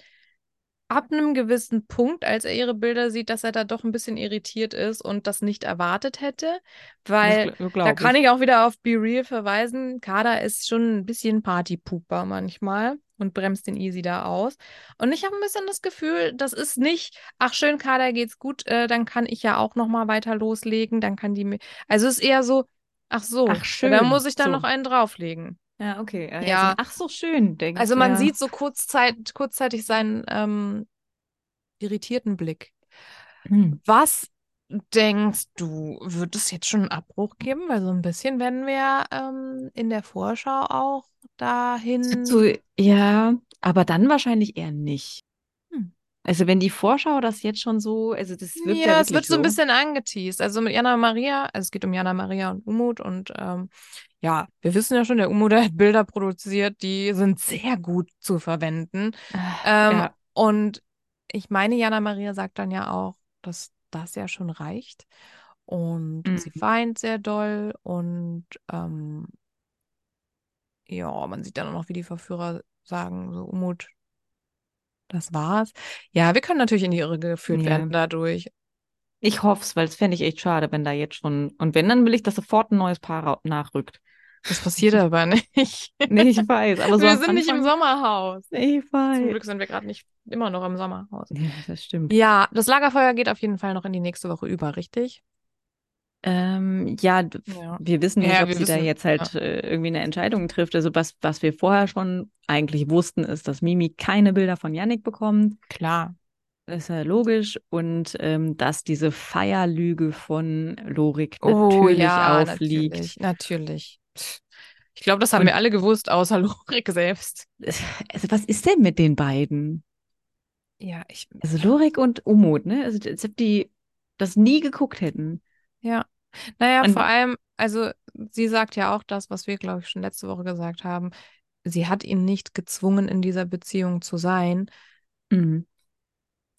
ab einem gewissen Punkt, als er ihre Bilder sieht, dass er da doch ein bisschen irritiert ist und das nicht erwartet hätte, weil das da kann ich. ich auch wieder auf Be Real verweisen. Kader ist schon ein bisschen Partypooper manchmal und bremst den Easy da aus. Und ich habe ein bisschen das Gefühl, das ist nicht, ach schön, Kader geht's gut, äh, dann kann ich ja auch noch mal weiter loslegen, dann kann die mir, also es ist eher so, ach so, Ach, da schön, muss ich dann so. noch einen drauflegen. Ja, okay. Äh, Ja. so, ach so, schön, denkt Also man er. sieht so kurzzeit, kurzzeitig seinen ähm, irritierten Blick. Hm. Was denkst du, wird es jetzt schon einen Abbruch geben? Weil so ein bisschen werden wir ähm, in der Vorschau auch dahin. So, ja, aber dann wahrscheinlich eher nicht. Hm. Also wenn die Vorschau das jetzt schon so, also das wirkt ja, ja, es wird so ein bisschen angeteased. Also mit Jana Maria, also es geht um Jana Maria und Umut und ähm, ja, wir wissen ja schon, der (laughs) der hat Bilder produziert, die sind sehr gut zu verwenden. Ähm, ja. Und ich meine, Jana Maria sagt dann ja auch, dass das ja schon reicht. Und Mhm. sie weint sehr doll und ähm, ja, man sieht dann auch noch, wie die Verführer sagen, so Umut, das war's. Ja, wir können natürlich in die Irre geführt Ja. werden dadurch. Ich hoffe es, weil es fände ich echt schade, wenn da jetzt schon. Und wenn, dann will ich, dass sofort ein neues Paar nachrückt. Das passiert aber nicht. Nee, ich weiß, aber so wir sind nicht im Sommerhaus. Ich Zum weiß. Glück sind wir gerade nicht immer noch im Sommerhaus. Ja, das stimmt. Ja, das Lagerfeuer geht auf jeden Fall noch in die nächste Woche über, richtig? Ähm, ja, Ja. wir wissen nicht, Ja, ob sie da wissen, jetzt halt äh, irgendwie eine Entscheidung trifft. Also was, was wir vorher schon eigentlich wussten, ist, dass Mimi keine Bilder von Yannick bekommt. Klar. Das ist ja logisch. Und ähm, dass diese Feierlüge von Lorik Oh natürlich ja, aufliegt. natürlich, natürlich. Ich glaube, das haben Und- wir alle gewusst, außer Lorik selbst. Also was ist denn mit den beiden? Ja, ich. Also Lorik und Umut, ne? Also als ob die das nie geguckt hätten. Ja. Naja, Und- vor allem, also sie sagt ja auch das, was wir, glaube ich, schon letzte Woche gesagt haben. Sie hat ihn nicht gezwungen, in dieser Beziehung zu sein. Mhm.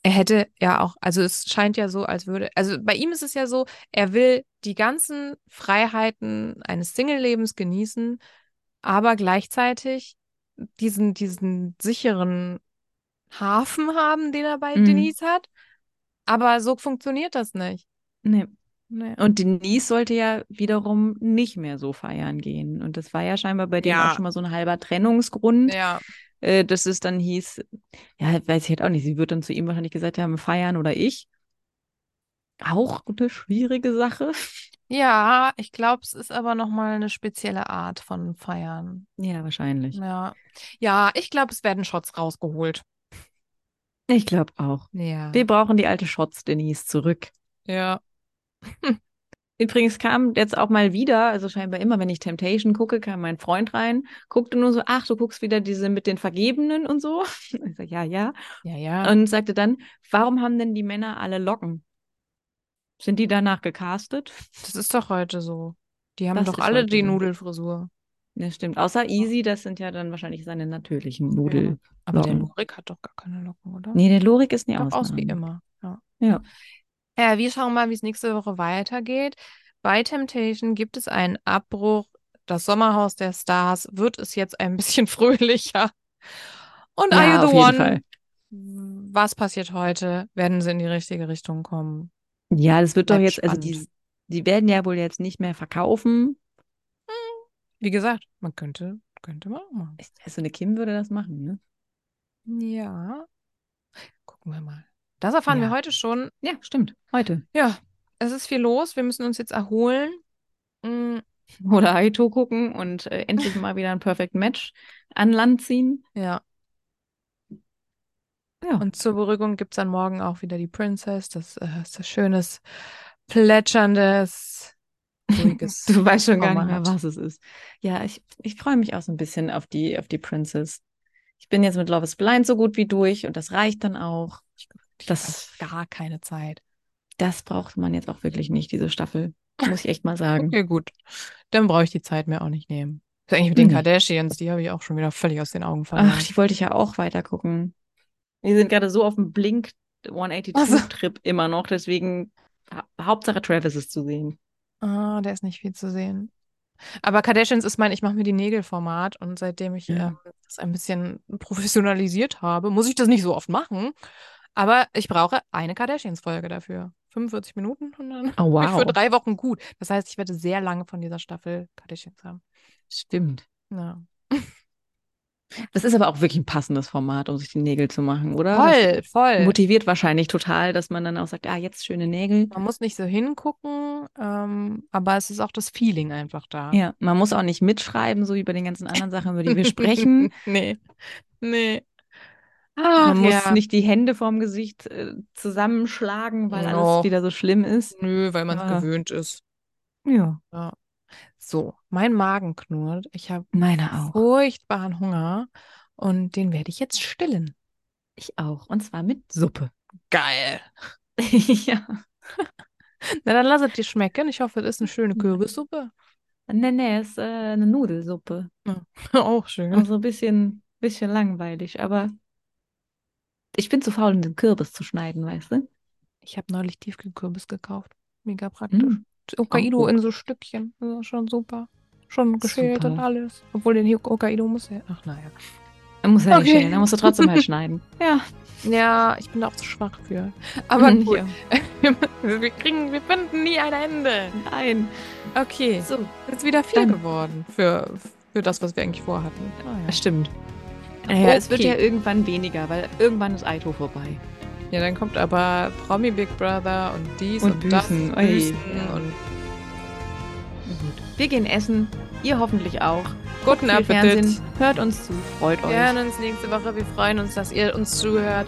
Er hätte ja auch, also es scheint ja so, als würde, also bei ihm ist es ja so, er will die ganzen Freiheiten eines Single-Lebens genießen, aber gleichzeitig diesen, diesen sicheren Hafen haben, den er bei Mhm. Denise hat. Aber so funktioniert das nicht. Nee. Nee. Und Denise sollte ja wiederum nicht mehr so feiern gehen. Und das war ja scheinbar bei Ja. auch schon mal so ein halber Trennungsgrund, Ja, äh, dass es dann hieß, ja, weiß ich halt auch nicht, sie wird dann zu ihm wahrscheinlich gesagt haben, feiern oder ich. Auch eine schwierige Sache. ja, ich glaube, es ist aber nochmal eine spezielle Art von Feiern. Ja, wahrscheinlich. Ja, ja, ich glaube, es werden Shots rausgeholt. Ich glaube auch. Ja. Wir brauchen die alte Shots, Denise, zurück. Ja. (laughs) Übrigens kam jetzt auch mal wieder, also scheinbar immer, wenn ich Temptation gucke, kam mein Freund rein, guckte nur so, ach, du guckst wieder diese mit den Vergebenen und so. (laughs) Ich sag, ja, ja. Ja, ja. Und sagte dann, warum haben denn die Männer alle Locken? Sind die danach gecastet? Das ist doch heute so. Die haben Das doch alle die so. Nudelfrisur. Ja, stimmt. Außer Easy, das sind ja dann wahrscheinlich seine natürlichen Nudel. Aber der. Lorik hat doch gar keine Locken, oder? Nee, der Lorik ist nie Doch aus wie immer. Ja. Ja. Ja, wir schauen mal, wie es nächste Woche weitergeht. Bei Temptation gibt es einen Abbruch das Sommerhaus der Stars wird es jetzt ein bisschen (laughs) fröhlicher. Und Ja, Are You the One? Fall. Was passiert heute? Werden sie in die richtige Richtung kommen? Ja, das wird doch jetzt, also die, spannend. die werden ja wohl jetzt nicht mehr verkaufen. Wie gesagt, man könnte, könnte man auch machen. Also eine Kim würde das machen, ne? Ja. Gucken wir mal. Das erfahren wir Ja. heute schon. Ja, stimmt. Heute. Ja, es ist viel los. Wir müssen uns jetzt erholen. Mm, (laughs) Oder Aito gucken und äh, endlich mal wieder ein Perfect Match an Land ziehen. ja. Ja. Und zur Beruhigung gibt es dann morgen auch wieder die Princess. Das äh, ist ein schönes, plätscherndes, ruhiges. (laughs) Du weißt schon gar nicht mehr, was es ist. Ja, ich, ich freue mich auch so ein bisschen auf die, auf die Princess. Ich bin jetzt mit Love is Blind so gut wie durch und das reicht dann auch. Das, gar keine Zeit. das braucht man jetzt auch wirklich nicht, diese Staffel. Muss ich echt mal sagen. Okay, gut. Dann brauche ich die Zeit mir auch nicht nehmen. Das ist eigentlich mit den Nee. Kardashians, die habe ich auch schon wieder völlig aus den Augen verloren. Ach, die wollte ich ja auch weiter gucken. Wir sind gerade so auf dem Blink Ach so. 182-Trip immer noch, deswegen ha Hauptsache Travis ist zu sehen. Ah, der ist nicht viel zu sehen. Aber Kardashians ist mein Ich mache mir die Nägel-Format und seitdem ich Ja. ähm, das ein bisschen professionalisiert habe, muss ich das nicht so oft machen. Aber ich brauche eine Kardashians-Folge dafür. 45 Minuten und dann Oh, ich (laughs) für wow. drei Wochen gut. Das heißt, ich werde sehr lange von dieser Staffel Kardashians haben. Stimmt. Ja. (laughs) Das ist aber auch wirklich ein passendes Format, um sich die Nägel zu machen, oder? Voll, Das voll. motiviert wahrscheinlich total, dass man dann auch sagt, ah, jetzt schöne Nägel. Man muss nicht so hingucken, ähm, aber es ist auch das Feeling einfach da. Ja, man muss auch nicht mitschreiben, so wie bei den ganzen anderen Sachen, über die wir sprechen. (laughs) nee. Nee. Ach, Man muss ja. nicht die Hände vorm Gesicht äh, zusammenschlagen, weil No. alles wieder so schlimm ist. Nö, weil man es Ah. gewöhnt ist. Ja, So, mein Magen knurrt. Ich habe auch. furchtbaren Hunger und den werde ich jetzt stillen. Ich auch. Und zwar mit Suppe. Geil. (laughs) ja. (laughs) Na, dann lass es dir schmecken. Ich hoffe, das ist eine schöne (laughs) Kürbissuppe. Nee, nee, ist äh, eine Nudelsuppe. Auch schön. Also ein bisschen, bisschen langweilig, aber ich bin zu faul, um den Kürbis zu schneiden, weißt du? Ich habe neulich Tiefkühlkürbis gekauft. Mega praktisch. Mm. Hokkaido in so Stückchen. Das ist schon super. Schon geschält und alles. Obwohl den Hokkaido muss ja. Ach, naja. Er muss ja nicht Okay. schälen, er musst du trotzdem halt schneiden. (laughs) Ja. Ja, ich bin da auch zu schwach für. Aber Mhm, (laughs) ja. (laughs) Wir, kriegen, wir finden nie ein Ende. Nein. Okay. So, Ist wieder viel Dann- geworden für, für das, was wir eigentlich vorhatten. Ah, das stimmt. Naja, Okay. es wird ja irgendwann weniger, weil irgendwann ist Aito vorbei. Ja, dann kommt aber Promi Big Brother und dies Und und, das. Büßen. Ui, Büßen ja. und Gut. Wir gehen essen, ihr hoffentlich auch. guten Viel Appetit. Fernsehen, hört uns zu, freut euch. Wir hören uns nächste Woche. Wir freuen uns, dass ihr uns zuhört.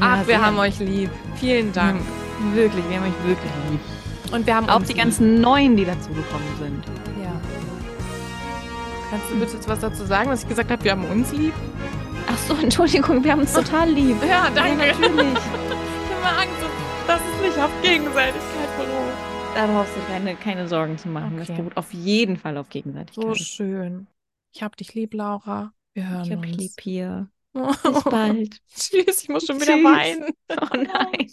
Ja, Ach, wir haben euch lieb. Vielen Dank. Mhm. Wirklich, wir haben euch wirklich lieb. Und wir haben Auch die lieb. ganzen Neuen, die dazugekommen sind. Kannst du bitte jetzt was dazu sagen, dass ich gesagt habe, wir haben uns lieb? Ach so, (laughs) Entschuldigung, wir haben uns total lieb. Ja, danke. Ja, natürlich. Ich habe mal Angst, dass es nicht auf Gegenseitigkeit beruht. Da brauchst du keine, keine Sorgen zu machen. Das Okay. beruht auf jeden Fall auf So Gegenseitigkeit. schön. Ich hab dich lieb, Laura. Wir hören ich hab uns. lieb hier. (laughs) Bis bald. Tschüss, ich muss schon wieder Tschüss. weinen. Oh nein. (laughs)